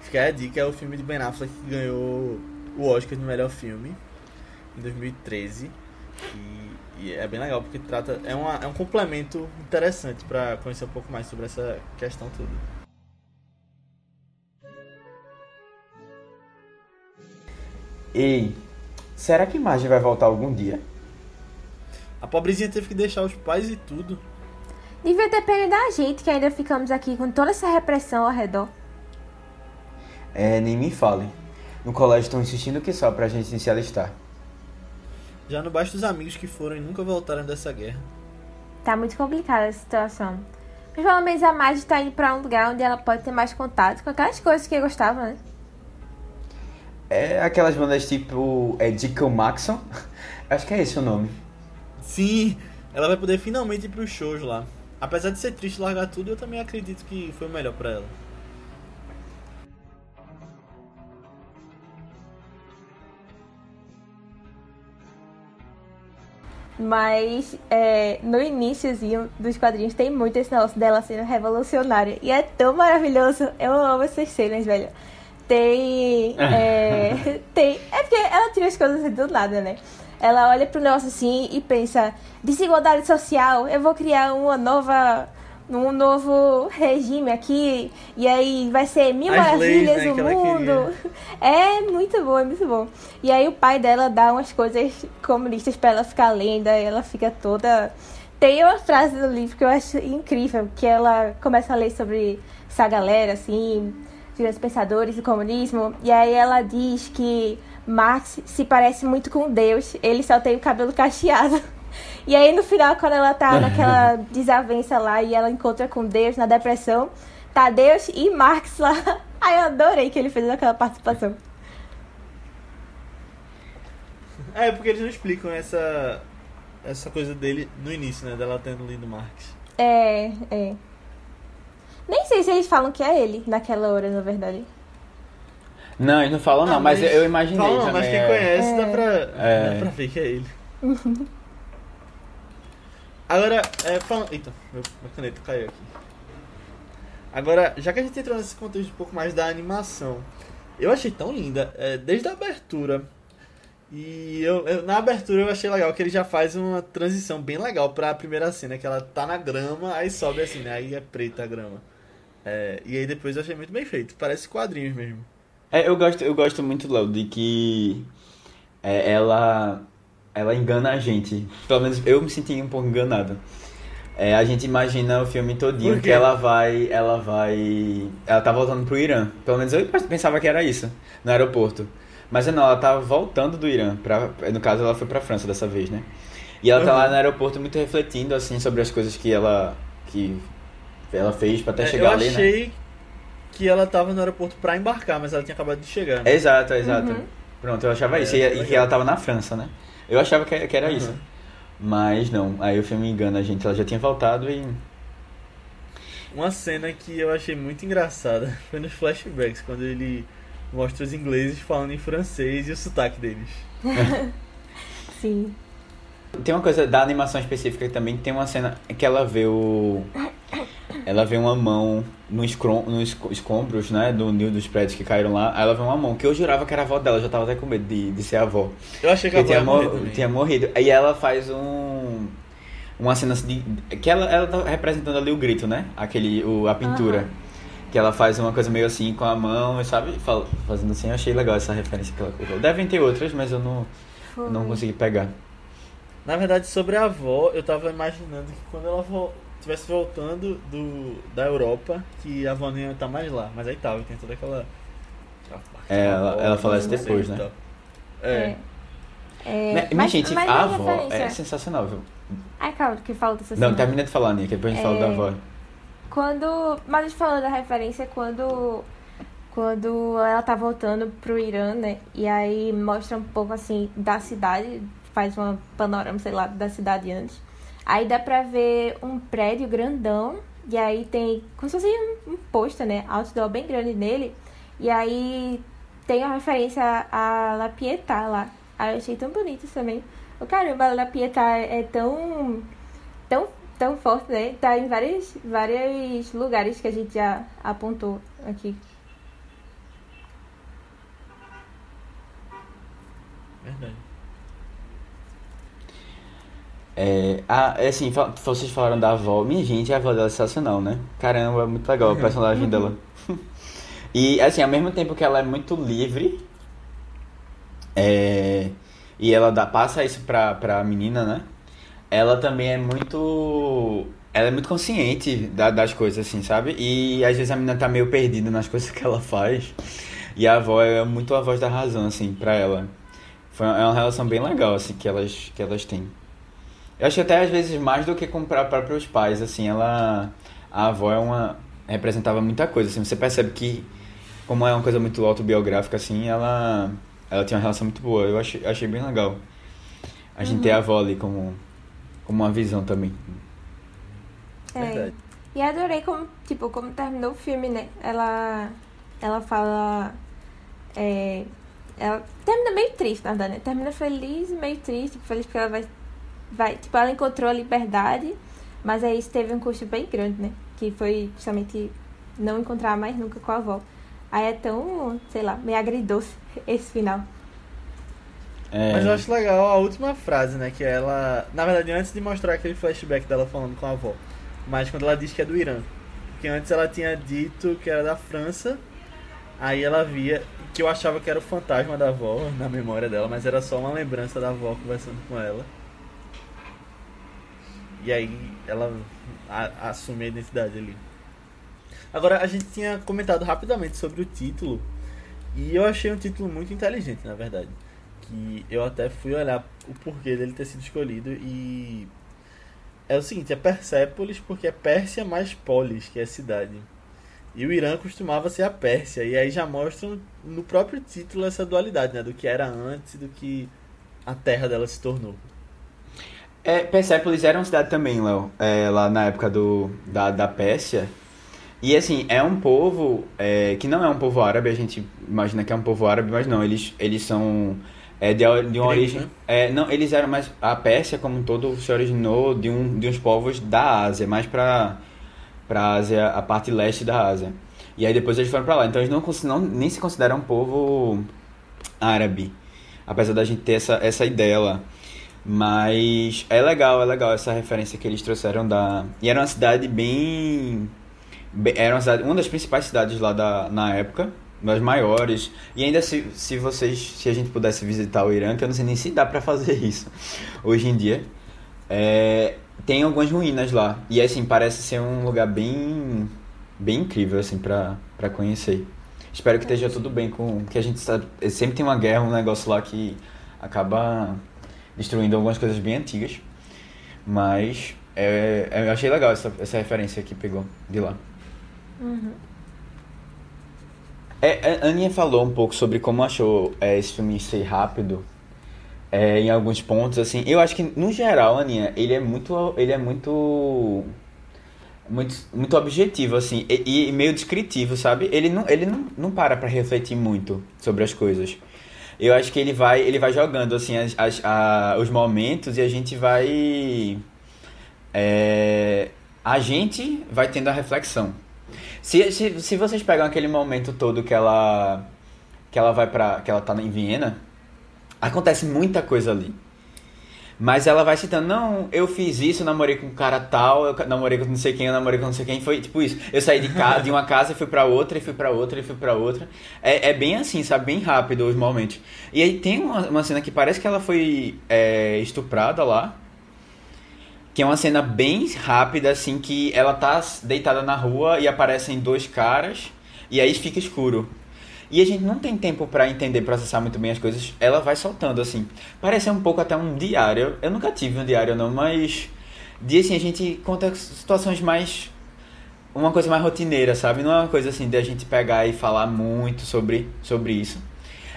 fica a dica, é o filme de Ben Affleck que ganhou o Oscar de melhor filme em 2013. E, e é bem legal porque trata é, uma, é um complemento interessante para conhecer um pouco mais sobre essa questão toda. Ei, será que Marge vai voltar algum dia? A pobrezinha teve que deixar os pais e tudo. Devia ter pena da gente que ainda ficamos aqui com toda essa repressão ao redor. É, nem me fale. No colégio estão insistindo que só pra gente se alistar. Já no baixo dos amigos que foram e nunca voltaram dessa guerra. Tá muito complicada a situação. Mas pelo menos a Marge tá indo pra um lugar onde ela pode ter mais contato com aquelas coisas que eu gostava, né? É aquelas bandas tipo é, Deacon Maxon? Acho que é esse o nome. Sim, ela vai poder finalmente ir pros shows lá. Apesar de ser triste largar tudo, eu também acredito que foi o melhor pra ela. Mas é, no iníciozinho dos quadrinhos tem muito esse negócio dela sendo revolucionária. E é tão maravilhoso. Eu amo essas cenas, velho. tem. É, tem. É porque ela tira as coisas do nada, né? Ela olha pro negócio assim e pensa: desigualdade social, eu vou criar uma nova. Um novo regime aqui, e aí vai ser mil As maravilhas leis, né, ela mundo. É muito bom, é muito bom. E aí o pai dela dá umas coisas comunistas pra ela ficar lendo, e ela fica toda. Tem uma frase do livro que eu acho incrível, que ela começa a ler sobre essa galera, assim, grandes pensadores do comunismo, e aí ela diz que Marx se parece muito com Deus, ele só tem o cabelo cacheado. E aí no final, quando ela tá naquela desavença lá e ela encontra com Deus na depressão, tá Deus e Marx lá. Aí eu adorei que ele fez aquela participação. É, porque eles não explicam essa, essa coisa dele no início, né? Dela tendo lido Marx. É, é. Nem sei se eles falam que é ele naquela hora, na verdade. Não, eles não falam não, Ah, mas, eu imaginei Fala, não, também. mas quem é. conhece dá, É. pra, É. dá pra ver que é ele. Agora, é, falando. Eita, meu, meu caneta caiu aqui. Agora, já que a gente entrou nesse contexto um pouco mais da animação, eu achei tão linda, é, desde a abertura. E eu, eu- na abertura eu achei legal que ele já faz uma transição bem legal pra primeira cena, que ela tá na grama, aí sobe assim, né? Aí é preta a grama. É, e aí depois eu achei muito bem feito, parece quadrinhos mesmo. É, eu gosto, eu gosto muito, Léo, de que é, ela, ela engana a gente. Pelo menos eu me senti um pouco enganado. É, a gente imagina o filme todinho que ela vai, ela vai, ela tá voltando pro Irã. Pelo menos eu pensava que era isso, no aeroporto. Mas não, ela tá voltando do Irã. Pra, no caso, ela foi pra França dessa vez, né? E ela tá Uhum. lá no aeroporto muito refletindo, assim, sobre as coisas que ela, que ela fez pra até É, chegar eu ali, né? achei que ela tava no aeroporto pra embarcar, mas ela tinha acabado de chegar. né? Exato, exato. Uhum. Pronto, eu achava É, isso. E, e que ela tava na França, né? Eu achava que, que era Uhum. isso. Mas não, aí o filme engana a gente. Ela já tinha voltado e. Uma cena que eu achei muito engraçada foi nos flashbacks, quando ele mostra os ingleses falando em francês e o sotaque deles. Sim. Tem uma coisa da animação específica também, que tem uma cena que ela vê o. Ela vê uma mão no escrom, nos esco- escombros, né? Do ninho dos prédios que caíram lá. Aí ela vê uma mão, que eu jurava que era a avó dela, eu já tava até com medo de, de ser a avó. Eu achei que a avó tinha, mor- tinha morrido. Aí ela faz um. Uma cena assim de. Que ela, ela tá representando ali o grito, né? Aquele. O, a pintura. Aham. Que ela faz uma coisa meio assim com a mão, sabe? Fazendo assim, eu achei legal essa referência que ela colocou. Devem ter outras, mas eu não, Foi. não consegui pegar. Na verdade, sobre a avó, eu tava imaginando que quando ela vo tivesse voltando do, da Europa, que a avó não ia estar mais lá. Mas aí tava, tem toda aquela. É, ela- avó, ela fala sei depois, né? tal. É. É, Mas, mas- gente, mas a a avó é sensacional, viu? Ai, calma, que fala dessa Não, termina de falar, Nia, que depois a gente fala É. da avó. Quando. Mas a gente falou da referência quando. Quando ela tá voltando pro Irã, né? E aí mostra um pouco assim da cidade, faz uma panorama, sei lá, da cidade antes. Aí dá pra ver um prédio grandão, e aí tem como se fosse um, pôster, né? Outdoor bem grande nele. E aí tem a referência a La Pietà lá. Aí eu achei tão bonito isso também. O caramba, a La Pietà é tão tão, tão forte, né? Tá em vários, vários lugares que a gente já apontou aqui. Verdade. É, ah, é assim, fa- vocês falaram da avó. Minha gente, a avó dela é sensacional, né? Caramba, é muito legal o personagem dela. E, assim, ao mesmo tempo que ela é muito livre, é, e ela dá, passa isso pra, pra menina, né? Ela também é muito. Ela é muito consciente da- das coisas, assim, sabe? E às vezes a menina tá meio perdida nas coisas que ela faz. E a avó é muito a voz da razão, assim, pra ela. Foi, é uma relação bem legal, assim, que elas, que elas têm. Eu acho que até às vezes mais do que com pra próprios pais, assim, ela. A avó é uma. representava muita coisa, assim, você percebe que, como é uma coisa muito autobiográfica, assim, ela. Ela tinha uma relação muito boa. Eu achei, achei bem legal. A gente ter a avó ali como, como uma visão também. É. Verdade. E adorei como, tipo, como terminou o filme, né? Ela. Ela fala. É, ela termina meio triste, na verdade, né? Termina feliz e meio triste, tipo, feliz porque ela vai. Vai tipo, ela encontrou a liberdade, mas aí isso teve um custo bem grande, né? Que foi justamente não encontrar mais nunca com a avó. Aí é tão, sei lá, meio agridoce esse final. É, Mas eu acho legal a última frase, né? Que ela. Na verdade, antes de mostrar aquele flashback dela falando com a avó. Mas quando ela diz que é do Irã. Porque antes ela tinha dito que era da França. Aí ela via. Que eu achava que era o fantasma da avó na memória dela, mas era só uma lembrança da avó conversando com ela. E aí ela a- assume a identidade ali. Agora, a gente tinha comentado rapidamente sobre o título. E eu achei um título muito inteligente, na verdade. Que eu até fui olhar o porquê dele ter sido escolhido e. É o seguinte, é Persépolis porque é Pérsia mais Polis, que é cidade. E o Irã costumava ser a Pérsia. E aí já mostram no próprio título essa dualidade, né? Do que era antes e do que a terra dela se tornou. É, Persépolis era uma cidade também, Léo, é, lá na época do, da, da Pérsia. E assim, é um povo é, que não é um povo árabe, a gente imagina que é um povo árabe, mas não, eles, eles são é, de, de uma Grego, origem. né? É, não, eles eram mais. A Pérsia, como um todo, se originou de, um, de uns povos da Ásia, mais pra, pra Ásia, a parte leste da Ásia. E aí depois eles foram pra lá. Então eles não, não nem se consideram um povo árabe, apesar da gente ter essa, essa ideia lá. Mas é legal, é legal essa referência que eles trouxeram da. E era uma cidade bem. Era uma, cidade, uma das principais cidades lá da, na época, das maiores. E ainda se, se vocês. Se a gente pudesse visitar o Irã, que eu não sei nem se dá pra fazer isso hoje em dia. é, tem algumas ruínas lá. E assim, parece ser um lugar bem. bem incrível, assim, pra, pra conhecer. Espero que esteja tudo bem com. Que a gente sabe. Sempre tem uma guerra, um negócio lá que acaba destruindo algumas coisas bem antigas. Mas é, é- eu achei legal essa, essa referência que pegou de lá. Uhum. É, a Aninha falou um pouco sobre como achou é, esse filme ser rápido é, em alguns pontos, assim. Eu acho que, no geral, Aninha, ele é muito. Ele é muito. Muito, muito objetivo, assim, e, e meio descritivo, sabe? Ele não, ele não, não para pra refletir muito sobre as coisas. Eu acho que ele vai, ele vai jogando, assim, as, as- a- os momentos e a gente vai. é, a gente vai tendo a reflexão. Se, se, se vocês pegam aquele momento todo que ela que ela vai para que ela tá em Viena, acontece muita coisa ali. Mas ela vai citando, não, eu fiz isso, namorei com um cara tal, eu namorei com não sei quem, eu namorei com não sei quem, foi tipo isso. Eu saí de, ca de uma casa e fui pra outra, e fui pra outra, e fui pra outra. É, é bem assim, sabe? Bem rápido os momentos. E aí tem uma, uma cena que parece que ela foi é, estuprada lá. Que é uma cena bem rápida, assim, que ela tá deitada na rua e aparecem dois caras, e aí fica escuro. E a gente não tem tempo pra entender, processar muito bem as coisas. Ela vai soltando, assim. Parece um pouco até um diário. Eu nunca tive um diário, não, mas... De, assim, a gente conta situações mais... Uma coisa mais rotineira, sabe? Não é uma coisa, assim, de a gente pegar e falar muito sobre, sobre isso.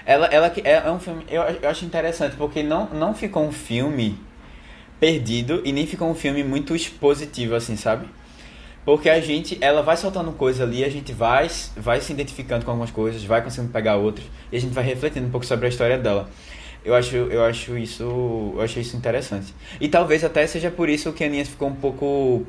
Ela, ela que- é um filme... Eu, eu acho interessante, porque não, não ficou um filme perdido e nem ficou um filme muito expositivo, assim, sabe? Porque a gente, ela vai soltando coisa ali, a gente vai, vai se identificando com algumas coisas, vai conseguindo pegar outras, e a gente vai refletindo um pouco sobre a história dela. Eu acho, eu acho isso, eu achei isso interessante. E talvez até seja por isso que a Aninha ficou um pouco,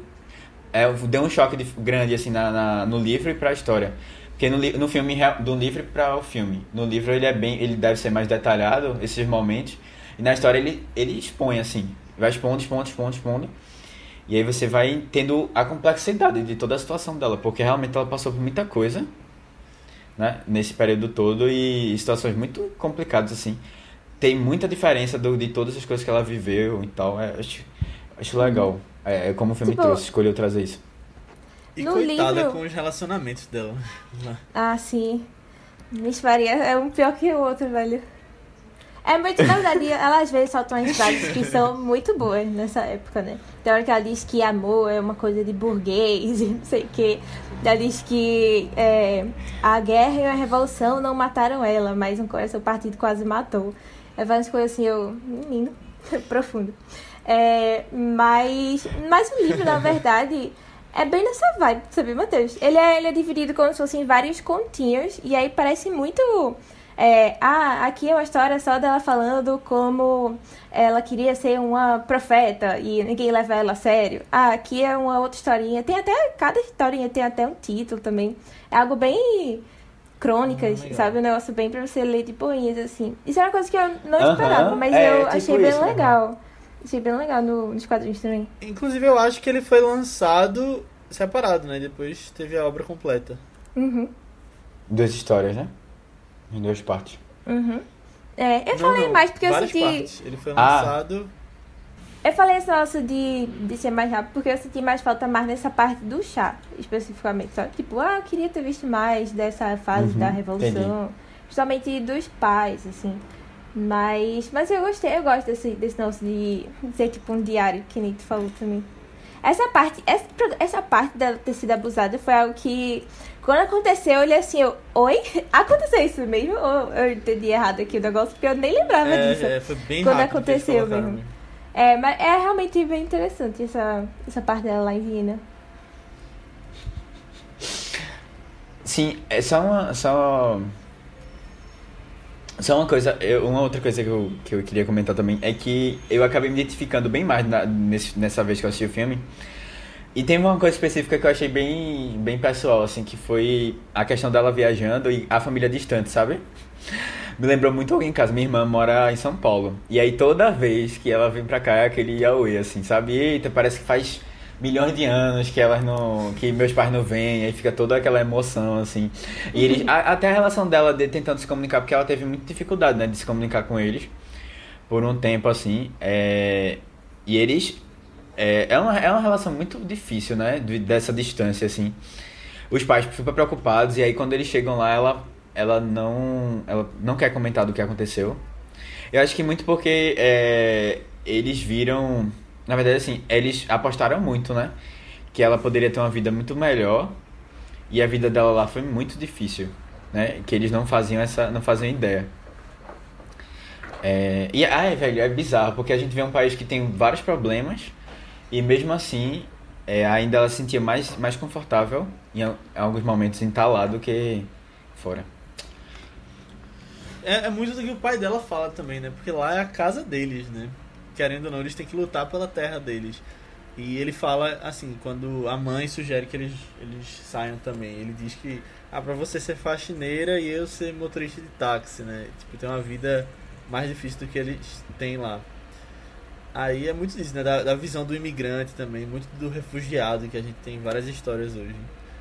é, deu um choque de- grande assim na, na- no livro e pra história. Porque no, no filme, do livro para o filme, no livro ele é bem, ele deve ser mais detalhado esses momentos, e na história ele, ele expõe assim, vai expondo, expondo, expondo, expondo. E aí você vai tendo a complexidade de toda a situação dela, porque realmente ela passou por muita coisa, né, nesse período todo e situações muito complicadas assim. Tem muita diferença do, de todas as coisas que ela viveu e tal. É, acho, acho legal. É, é como o filme Tipo, trouxe, escolheu trazer isso. E No coitada livro- com os relacionamentos dela. Ah, sim. Miss Maria é um pior que o outro, velho. É muito, verdade, ela às vezes solta umas frases que são muito boas nessa época, né? Tem hora que ela diz que amor é uma coisa de burguês e não sei o quê. Ela diz que é, a guerra e a revolução não mataram ela, mas um coração partido quase matou. É várias coisas assim, eu. Menino, profundo. É, mas, mas o livro, na verdade, é bem nessa vibe, sabe, Matheus? Ele é, ele é dividido como se fossem vários continhos, e aí parece muito. É, ah, aqui é uma história só dela falando como ela queria ser uma profeta e ninguém leva ela a sério. Ah, aqui é uma outra historinha. Tem até. Cada historinha tem até um título também. É algo bem crônicas, Hum, sabe? Um negócio bem pra você ler de boinhas, assim. Isso é uma coisa que eu não esperava, mas é, eu tipo achei bem isso, né? legal. Achei bem legal no, nos quadrinhos também. Inclusive, eu acho que ele foi lançado separado, né? Depois teve a obra completa. Uhum, Duas histórias, né? Em duas partes. uhum. É, eu Não, falei não, mais porque eu senti. partes. Ele foi Ah. lançado. Eu falei esse negócio de, de ser mais rápido porque eu senti mais falta mais nessa parte do chá, especificamente. Sabe? Tipo, ah, eu queria ter visto mais dessa fase Uhum, da Revolução. Principalmente dos pais, assim. Mas, mas eu gostei, eu gosto desse, desse negócio de ser tipo um diário, que nem tu falou também. Essa parte, essa, essa parte dela ter sido abusada foi algo que, quando aconteceu, eu olhei assim, eu, oi? Aconteceu isso mesmo? Ou eu entendi errado aqui o negócio? Porque eu nem lembrava disso. É, é, foi bem Quando rápido aconteceu colocaram mesmo. É, mas é realmente bem interessante essa, essa parte dela lá em Viena. Sim, é só uma. Só, só uma coisa, eu- uma outra coisa que eu, que eu queria comentar também é que eu acabei me identificando bem mais na- nesse- nessa vez que eu assisti o filme. E tem uma coisa específica que eu achei bem, bem pessoal, assim, que foi a questão dela viajando e a família distante, sabe? Me lembrou muito alguém em casa. Minha irmã mora em São Paulo. E aí toda vez que ela vem pra cá é aquele Yahweh, assim, sabe? Eita, parece que faz milhões de anos que elas não. que meus pais não vêm, aí fica toda aquela emoção, assim. E eles. a- até a relação dela de tentando se comunicar, porque ela teve muita dificuldade, né, de se comunicar com eles por um tempo, assim. É, e eles. É, é, uma, é uma relação muito difícil, né? de- dessa distância, assim. Os pais super preocupados, e aí quando eles chegam lá, ela, ela não. Ela não quer comentar do que aconteceu. Eu acho que muito porque é, eles viram. Na verdade, assim, eles apostaram muito, né? Que ela poderia ter uma vida muito melhor. E a vida dela lá foi muito difícil, né? Que eles não faziam essa. não faziam ideia. É, e ai, velho, é bizarro, porque a gente vê um país que tem vários problemas e mesmo assim é, ainda ela se sentia mais, mais confortável em, em alguns momentos em estar lá do que fora. É, é muito do que o pai dela fala também, né? Porque lá é a casa deles, né? Querendo ou não, eles têm que lutar pela terra deles. E ele fala assim, quando a mãe sugere que eles, eles saiam também, ele diz que ah, pra você ser faxineira e eu ser motorista de táxi, né? Tipo, ter uma vida mais difícil do que eles têm lá. Aí é muito disso, né? Da, da visão do imigrante também, muito do refugiado que a gente tem em várias histórias hoje.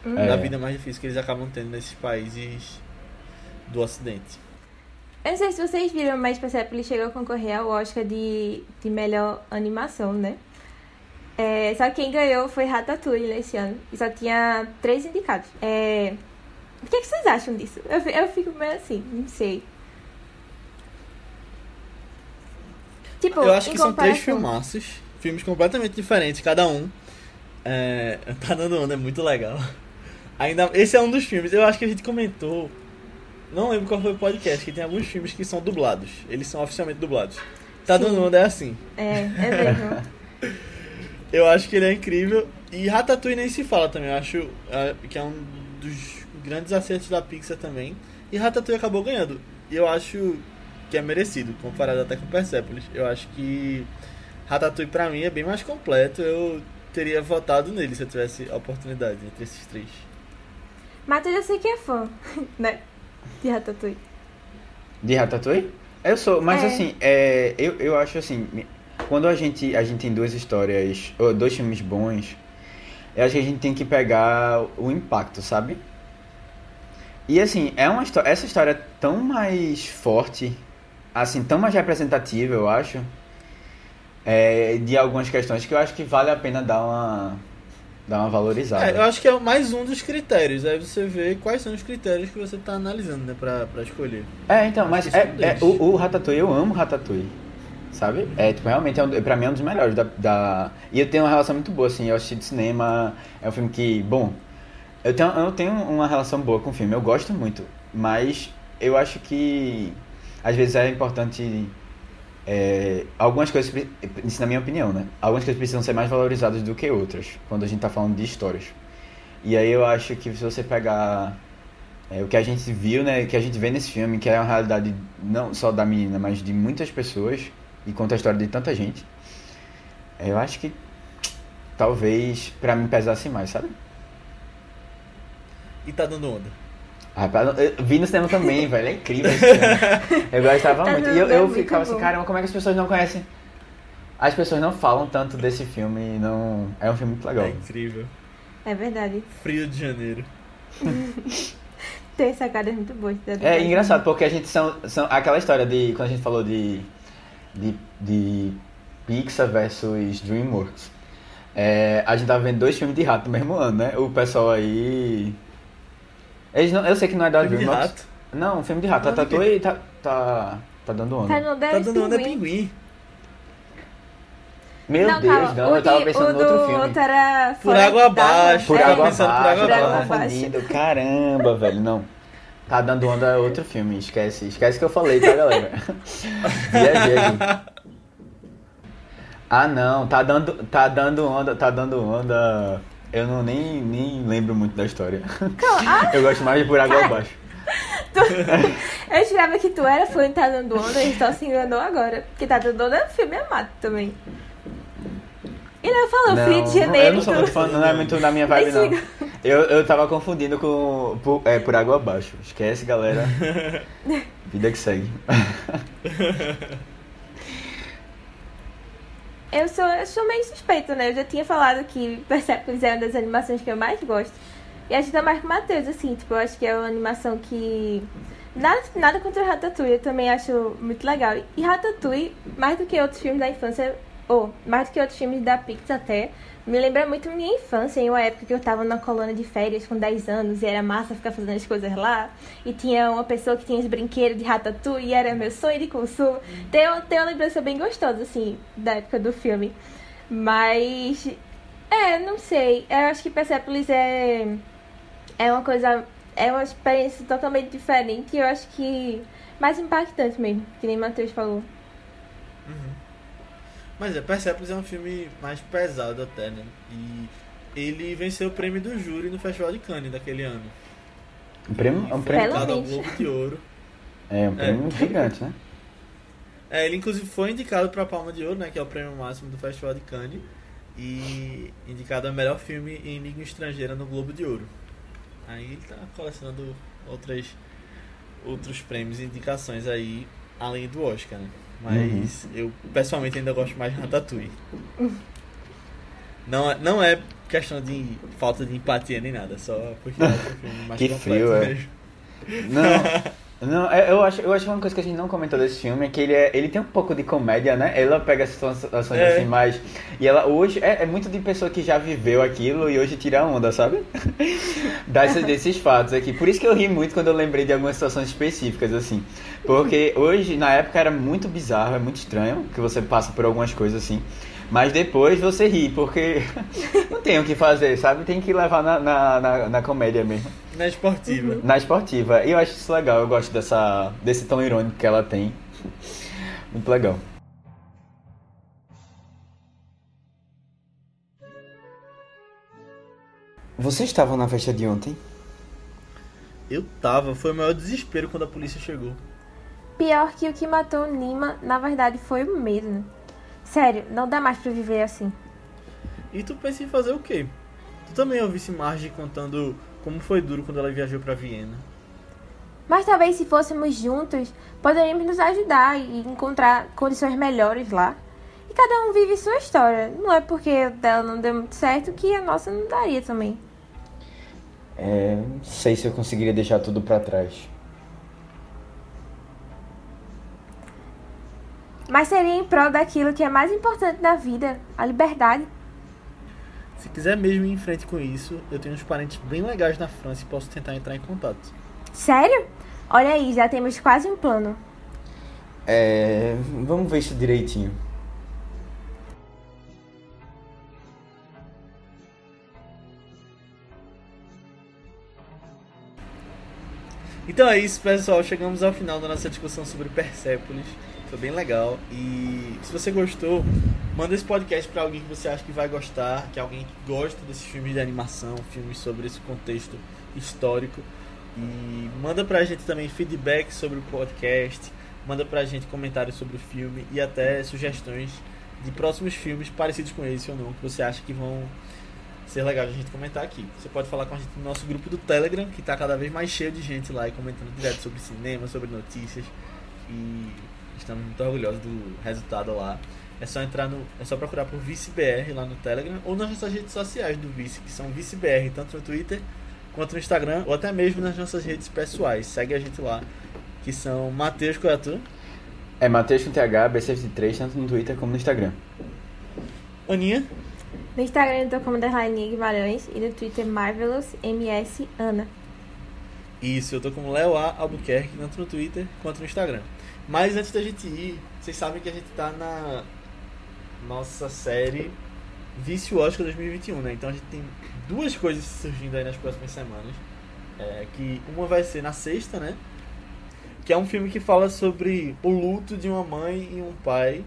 Hum. É. Da vida mais difícil que eles acabam tendo nesses países do ocidente. Eu não sei se vocês viram, mas Persepolis chegou a concorrer ao Oscar de, de melhor animação, né? É, só que quem ganhou foi Ratatouille esse ano. E só tinha três indicados. É, o que, que vocês acham disso? Eu, eu fico meio assim, não sei. Tipo, Eu acho que são três filmaços, filmes completamente diferentes, cada um. É, tá dando onda, é muito legal. Ainda, esse é um dos filmes, eu acho que a gente comentou, não lembro qual foi o podcast, que tem alguns filmes que são dublados, eles são oficialmente dublados. Tá Sim. dando onda é assim. É, é mesmo. Eu acho que ele é incrível. E Ratatouille nem se fala também. Eu acho é, que é um dos grandes acertos da Pixar também. E Ratatouille acabou ganhando. E eu acho que é merecido, comparado até com Persepolis. Eu acho que Ratatouille pra mim é bem mais completo. Eu teria votado nele se eu tivesse a oportunidade entre esses três. Matheus, eu sei que é fã, né? De Ratatouille. De Ratatouille? Eu sou, mas É. assim, é, eu, eu acho assim, quando a gente, a gente tem duas histórias, ou dois filmes bons, eu acho que a gente tem que pegar o impacto, sabe? E assim, é uma história, essa história é tão mais forte, assim, tão mais representativa, eu acho, é, de algumas questões que eu acho que vale a pena dar uma, dar uma valorizada. É, eu acho que é mais um dos critérios. Aí você vê quais são os critérios que você tá analisando, né, pra, pra escolher. É, então, mas é, é é, o, o Ratatouille, eu amo Ratatouille. Sabe? É, tipo, realmente, é um, pra mim é um dos melhores da, da... E eu tenho uma relação muito boa, assim, eu assisti de cinema, é um filme que, bom, eu tenho, eu tenho uma relação boa com o filme, eu gosto muito, mas eu acho que, às vezes é importante, é, algumas coisas, isso na minha opinião, né? Algumas coisas precisam ser mais valorizadas do que outras, quando a gente tá falando de histórias. E aí eu acho que se você pegar é, o que a gente viu, né, o que a gente vê nesse filme, que é uma realidade não só da menina, mas de muitas pessoas, e conta a história de tanta gente, é, eu acho que talvez pra mim pesasse mais, sabe? E tá dando onda. Rapaz, eu vi no cinema também, velho. É incrível esse filme. Eu gostava Tá muito. E eu, bem, eu muito ficava assim, caramba, como é que as pessoas não conhecem? As pessoas não falam tanto desse filme e não. É um filme muito legal. É incrível. É verdade. Frio de janeiro. Tem sacadas muito boas. É engraçado, porque a gente são, são aquela história de quando a gente falou de, de, de Pixar versus DreamWorks. É, a gente tava vendo dois filmes de rato no mesmo ano, né? O pessoal aí. Eles não, eu sei que não é da Filme de rato. Não, filme de rato. A Não, do quê? Tatuí tá, tá, tá dando onda. Tá no Tá Deus dando onda é Pinguim. Meu não, Deus, calma. não, o eu tava pensando no outro filme. outro era Por água abaixo. Por É, água pensando por abaixo, água abaixo. confundindo. Caramba, velho, não. Tá dando onda é outro filme, esquece. Esquece que eu falei, tá, galera? Viajei aqui. Ah, não, tá dando, tá dando onda, tá dando onda. Eu não nem, nem lembro muito da história. ah! Eu gosto mais de Por Água Abaixo. Eu jurava que tu era fã de Tá Dando Onda, a gente só se enganou agora. Porque Tá Dando Onda é um filme amado também. E não falou Não, Frio de Janeiro. eu não sou muito fã, não é muito da minha vibe, não. Eu, eu tava confundindo com por, é, por Água Abaixo. Esquece, galera. Vida que segue. Eu sou, eu sou meio suspeita, né? Eu já tinha falado que Persepolis é uma das animações que eu mais gosto. E a gente é mais com o Matheus, assim, tipo, eu acho que é uma animação que. Nada, nada contra Ratatouille, eu também acho muito legal. E Ratatouille, mais do que outros filmes da infância, ou mais do que outros filmes da Pixar até, me lembra muito minha infância, em uma época que eu tava na colônia de férias com 10 anos e era massa ficar fazendo as coisas lá. E tinha uma pessoa que tinha os brinquedos de Ratatouille e era meu sonho de consumo. Tem, tem uma lembrança bem gostosa, assim, da época do filme. Mas. É, não sei. Eu acho que Persepolis é. É uma coisa. É uma experiência totalmente diferente e eu acho que. Mais impactante mesmo, que nem Matheus falou. Mas é, Persepolis é um filme mais pesado até, né? E ele venceu o prêmio do júri no Festival de Cannes daquele ano. Um prêmio, é um prêmio, ao. Globo de Ouro. é um prêmio gigante, né? É, ele inclusive foi indicado para a Palma de Ouro, né? Que é o prêmio máximo do Festival de Cannes. E indicado a melhor filme em língua estrangeira no Globo de Ouro. Aí ele tá colecionando outras, outros prêmios e indicações aí, além do Oscar, né? Mas eu pessoalmente ainda gosto mais de Ratatouille. Não é, não é questão de falta de empatia nem nada, só porque o filme mais Que completo frio, é. mesmo. Não, não é- eu, acho, eu acho uma coisa que a gente não comentou desse filme é que ele, é, ele tem um pouco de comédia, né? Ela pega situações É. assim mais. E ela hoje é, é muito de pessoa que já viveu aquilo e hoje tira onda, sabe? Dessas, desses fatos aqui. Por isso que eu ri muito quando eu lembrei de algumas situações específicas, assim. Porque hoje, na época, era muito bizarro, é muito estranho que você passa por algumas coisas assim. Mas depois você ri, porque não tem o que fazer, sabe? Tem que levar na, na, na, na comédia mesmo. Na esportiva. Na esportiva. E eu acho isso legal, eu gosto dessa, desse tom irônico que ela tem. Muito legal. Vocês estavam na festa de ontem? Eu tava, foi o maior desespero quando a polícia chegou. Pior que o que matou o Nima, na verdade, foi o medo. Sério, não dá mais pra viver assim. E tu pensa em fazer o quê? Tu também ouvisse Marge contando como foi duro quando ela viajou pra Viena. Mas talvez se fôssemos juntos, poderíamos nos ajudar e encontrar condições melhores lá. E cada um vive sua história. Não é porque a dela não deu muito certo que a nossa não daria também. É, não sei se eu conseguiria deixar tudo pra trás. Mas seria em prol daquilo que é mais importante na vida, a liberdade. Se quiser mesmo ir em frente com isso, eu tenho uns parentes bem legais na França e posso tentar entrar em contato. Sério? Olha aí, já temos quase um plano. É, vamos ver isso direitinho. Então é isso, pessoal. Chegamos ao final da nossa discussão sobre Persepolis. Foi bem legal. E se você gostou, manda esse podcast pra alguém que você acha que vai gostar, que é alguém que gosta desses filmes de animação, filmes sobre esse contexto histórico. E manda pra gente também feedback sobre o podcast, manda pra gente comentários sobre o filme e até sugestões de próximos filmes parecidos com esse ou não, que você acha que vão ser legal a gente comentar aqui. Você pode falar com a gente no nosso grupo do Telegram, que está cada vez mais cheio de gente lá e comentando direto sobre cinema, sobre notícias. E estamos muito orgulhosos do resultado lá. É só entrar no. É só procurar por ViceBR lá no Telegram ou nas nossas redes sociais do Vice, que são ViceBR, tanto no Twitter quanto no Instagram, ou até mesmo nas nossas redes pessoais. Segue a gente lá, que são Matheus Coiatu, É Matheus com TH, B73, tanto no Twitter como no Instagram. Aninha, No Instagram eu tô como underline Guimarães e no Twitter Marvelous MS Ana. Isso, eu tô com Léo A. Albuquerque, tanto no Twitter quanto no Instagram. Mas antes da gente ir, vocês sabem que a gente tá na nossa série Vício Oscar 2021, né? Então a gente tem duas coisas surgindo aí nas próximas semanas. É, que uma vai ser na sexta, né? Que é um filme que fala sobre o luto de uma mãe e um pai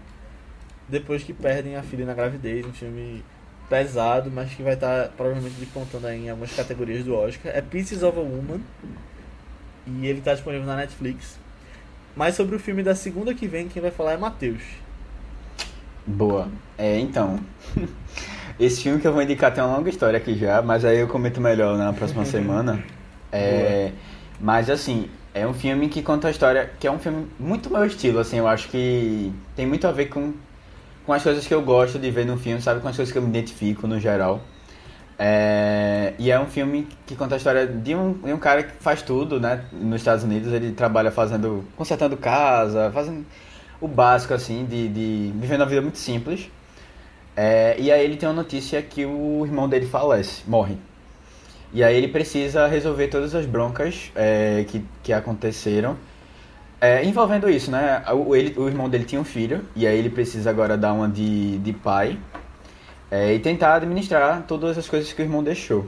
depois que perdem a filha na gravidez. Um filme pesado, mas que vai estar provavelmente despontando aí em algumas categorias do Oscar. É Pieces of a Woman. E ele está disponível na Netflix. Mas sobre o filme da segunda que vem, quem vai falar é Matheus. Boa. É, então. Esse filme que eu vou indicar tem uma longa história aqui já, mas aí eu comento melhor na próxima semana. É, mas assim, é um filme que conta a história, que é um filme muito meu estilo, assim, eu acho que tem muito a ver com, com as coisas que eu gosto de ver no filme, sabe? Com as coisas que eu me identifico no geral. É, e é um filme que conta a história de um, de um cara que faz tudo, né? Nos Estados Unidos, ele trabalha fazendo, consertando casa, fazendo o básico, assim, de, de vivendo uma vida muito simples. É, e aí ele tem uma notícia que o irmão dele falece, morre. E aí ele precisa resolver todas as broncas é, que, que aconteceram é, envolvendo isso, né? O, ele, o irmão dele tinha um filho, e aí ele precisa agora dar uma de, de pai é, e tentar administrar todas as coisas que o irmão deixou.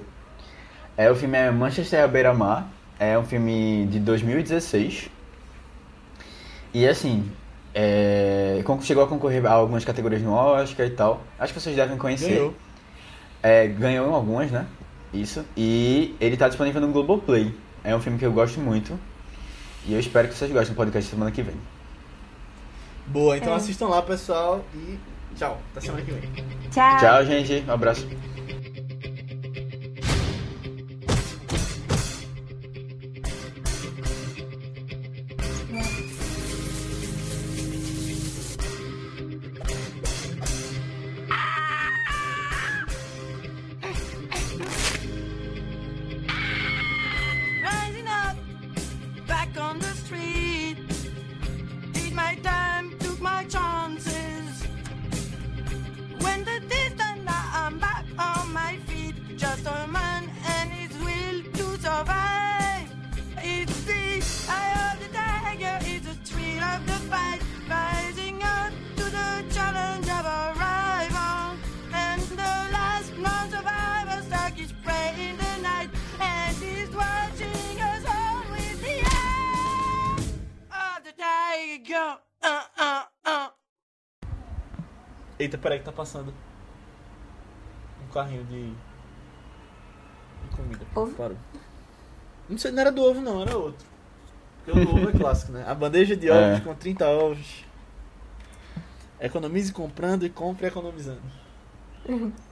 É, o filme é Manchester à beira-mar, é um filme de 2016. E assim, é, chegou a concorrer a algumas categorias no Oscar e tal. Acho que vocês devem conhecer. Ganhou. É, ganhou em algumas, né? Isso. E ele tá disponível no Globoplay. É um filme que eu gosto muito. E eu espero que vocês gostem do podcast semana que vem. Boa, então É. assistam lá, pessoal. E tchau. Até semana que vem. Tchau! Tchau, gente. Um abraço. Passando. Um carrinho de. de comida. Ovo? Parou. Não sei, não era do ovo, não, era outro. Porque o do ovo é clássico, né? A bandeja de É. ovos com 30 ovos. Economize comprando e compre economizando.